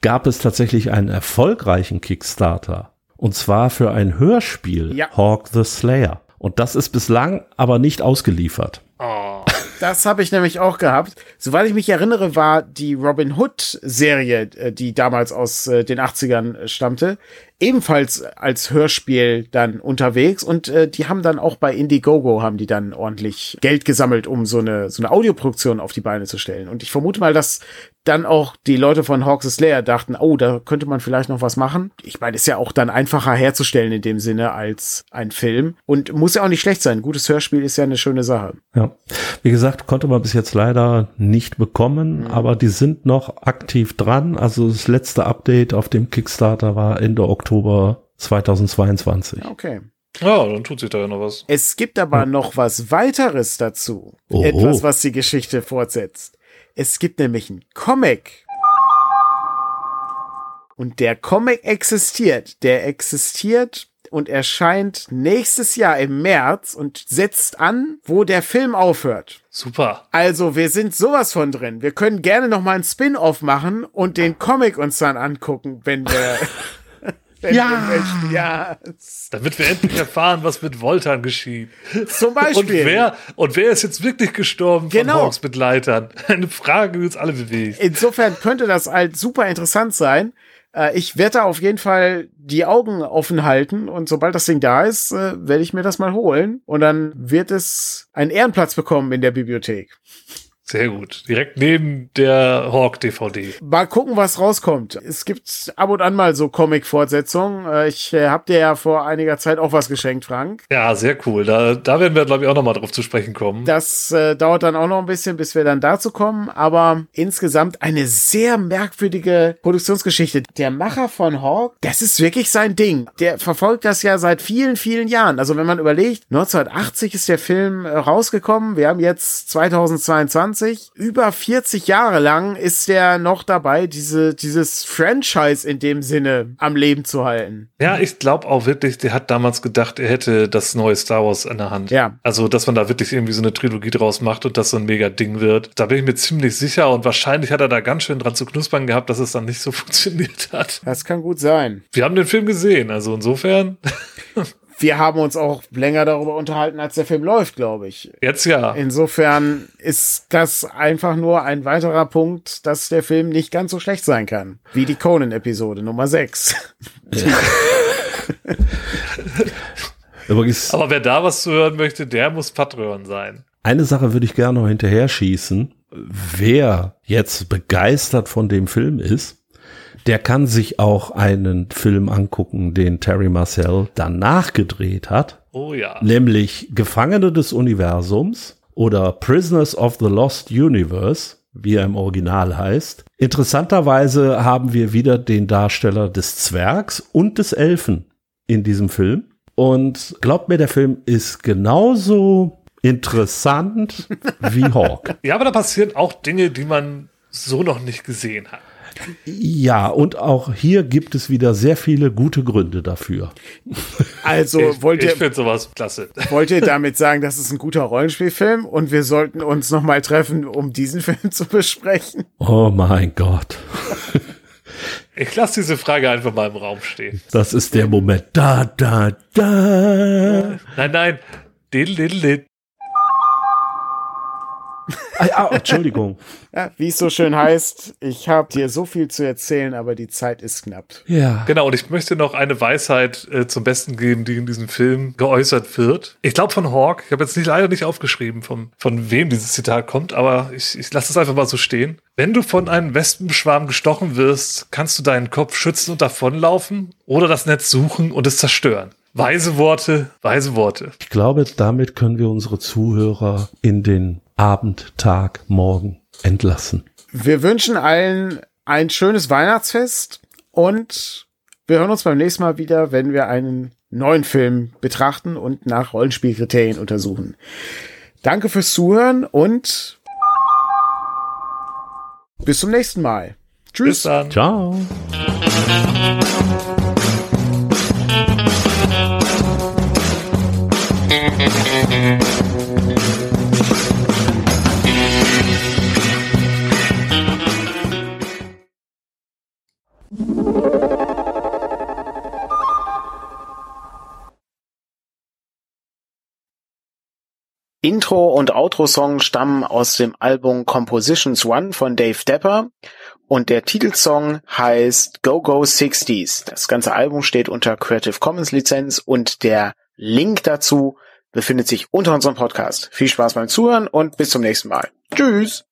gab es tatsächlich einen erfolgreichen Kickstarter. Und zwar für ein Hörspiel, Ja. Hawk the Slayer. Und das ist bislang aber nicht ausgeliefert. oh. Das habe ich nämlich auch gehabt. Soweit ich mich erinnere, war die Robin Hood-Serie, äh, die damals aus äh, den 80ern äh, stammte, ebenfalls als Hörspiel dann unterwegs und äh, die haben dann auch bei Indiegogo haben die dann ordentlich Geld gesammelt, um so eine so eine Audioproduktion auf die Beine zu stellen. Und ich vermute mal, dass dann auch die Leute von Hawks Slayer dachten, oh, da könnte man vielleicht noch was machen. Ich meine, ist ja auch dann einfacher herzustellen in dem Sinne als ein Film und muss ja auch nicht schlecht sein. Gutes Hörspiel ist ja eine schöne Sache. Ja. Wie gesagt, konnte man bis jetzt leider nicht bekommen, aber die sind noch aktiv dran. Also das letzte Update auf dem Kickstarter war Ende Oktober 2022. Okay. Ja, dann tut sich da ja noch was. Es gibt aber noch was weiteres dazu. Oho. Etwas, was die Geschichte fortsetzt. Es gibt nämlich einen Comic. Und der Comic existiert. Der existiert und erscheint nächstes Jahr im März und setzt an, wo der Film aufhört. Super. Also, wir sind sowas von drin. Wir können gerne noch mal ein Spin-off machen und den Comic uns dann angucken, wenn wir, Ja. Ja, Damit wir endlich erfahren, was mit Voltan geschieht. zum Beispiel. Und wer, und wer ist jetzt wirklich gestorben Genau. von Hawks Begleitern? Eine Frage, die uns alle bewegt. Insofern könnte das halt super interessant sein. Äh, Ich werde da auf jeden Fall die Augen offen halten und sobald das Ding da ist, äh, werde ich mir das mal holen und dann wird es einen Ehrenplatz bekommen in der Bibliothek. Sehr gut. Direkt neben der Hawk-DVD. Mal gucken, was rauskommt. Es gibt ab und an mal so Comic-Fortsetzungen. Äh, ich äh, hab dir ja vor einiger Zeit auch was geschenkt, Frank. Ja, sehr cool. Da, da werden wir, glaube ich, auch nochmal drauf zu sprechen kommen. Das äh, dauert dann auch noch ein bisschen, bis wir dann dazu kommen. Aber insgesamt eine sehr merkwürdige Produktionsgeschichte. Der Macher von Hawk, das ist wirklich sein Ding. Der verfolgt das ja seit vielen, vielen Jahren. Also wenn man überlegt, 1980 ist der Film äh, rausgekommen. Wir haben jetzt 2022. 20, über 40 Jahre lang ist er noch dabei, diese, dieses Franchise in dem Sinne am Leben zu halten. Ja, ich glaube auch wirklich, der hat damals gedacht, er hätte das neue Star Wars in der Hand. Ja. Also, dass man da wirklich irgendwie so eine Trilogie draus macht und das so ein mega Ding wird. Da bin ich mir ziemlich sicher und wahrscheinlich hat er da ganz schön dran zu knuspern gehabt, dass es dann nicht so funktioniert hat. Das kann gut sein. Wir haben den Film gesehen, also insofern. wir haben uns auch länger darüber unterhalten, als der Film läuft, glaube ich. Jetzt ja. Insofern ist das einfach nur ein weiterer Punkt, dass der Film nicht ganz so schlecht sein kann. Wie die Conan-Episode Nummer 6. Ja. Aber wer da was zu hören möchte, der muss Patreon sein. Eine Sache würde ich gerne noch hinterher schießen. Wer jetzt begeistert von dem Film ist, der kann sich auch einen Film angucken, den Terry Marcel danach gedreht hat. Oh ja. Nämlich Gefangene des Universums oder Prisoners of the Lost Universe, wie er im Original heißt. Interessanterweise haben wir wieder den Darsteller des Zwergs und des Elfen in diesem Film. Und glaubt mir, der Film ist genauso interessant wie Hawk. Ja, aber da passieren auch Dinge, die man so noch nicht gesehen hat. Ja, und auch hier gibt es wieder sehr viele gute Gründe dafür. Also ich, wollt ihr, ich finde sowas klasse. Wollt ihr damit sagen, das ist ein guter Rollenspielfilm und wir sollten uns nochmal treffen, um diesen Film zu besprechen? Oh mein Gott. Ich lasse diese Frage einfach mal im Raum stehen. Das ist der Moment. Da, da, da. Nein, nein. Diddle, diddle. Ah, ah, Entschuldigung. Ja, wie es so schön heißt, ich habe dir so viel zu erzählen, aber die Zeit ist knapp. Ja. Genau, und ich möchte noch eine Weisheit äh, zum Besten geben, die in diesem Film geäußert wird. Ich glaube von Hawk, ich habe jetzt nicht, leider nicht aufgeschrieben, von, von wem dieses Zitat kommt, aber ich, ich lasse es einfach mal so stehen. Wenn du von einem Wespenschwarm gestochen wirst, kannst du deinen Kopf schützen und davonlaufen oder das Netz suchen und es zerstören. Weise Worte, weise Worte. Ich glaube, damit können wir unsere Zuhörer in den Abend, Tag, Morgen entlassen. Wir wünschen allen ein schönes Weihnachtsfest und wir hören uns beim nächsten Mal wieder, wenn wir einen neuen Film betrachten und nach Rollenspielkriterien untersuchen. Danke fürs Zuhören und bis zum nächsten Mal. Tschüss. Bis dann. Ciao. Intro und Outro-Song stammen aus dem Album Compositions One von Dave Depper und der Titelsong heißt Go Go 60s. Das ganze Album steht unter Creative Commons Lizenz und der Link dazu befindet sich unter unserem Podcast. Viel Spaß beim Zuhören und bis zum nächsten Mal. Tschüss!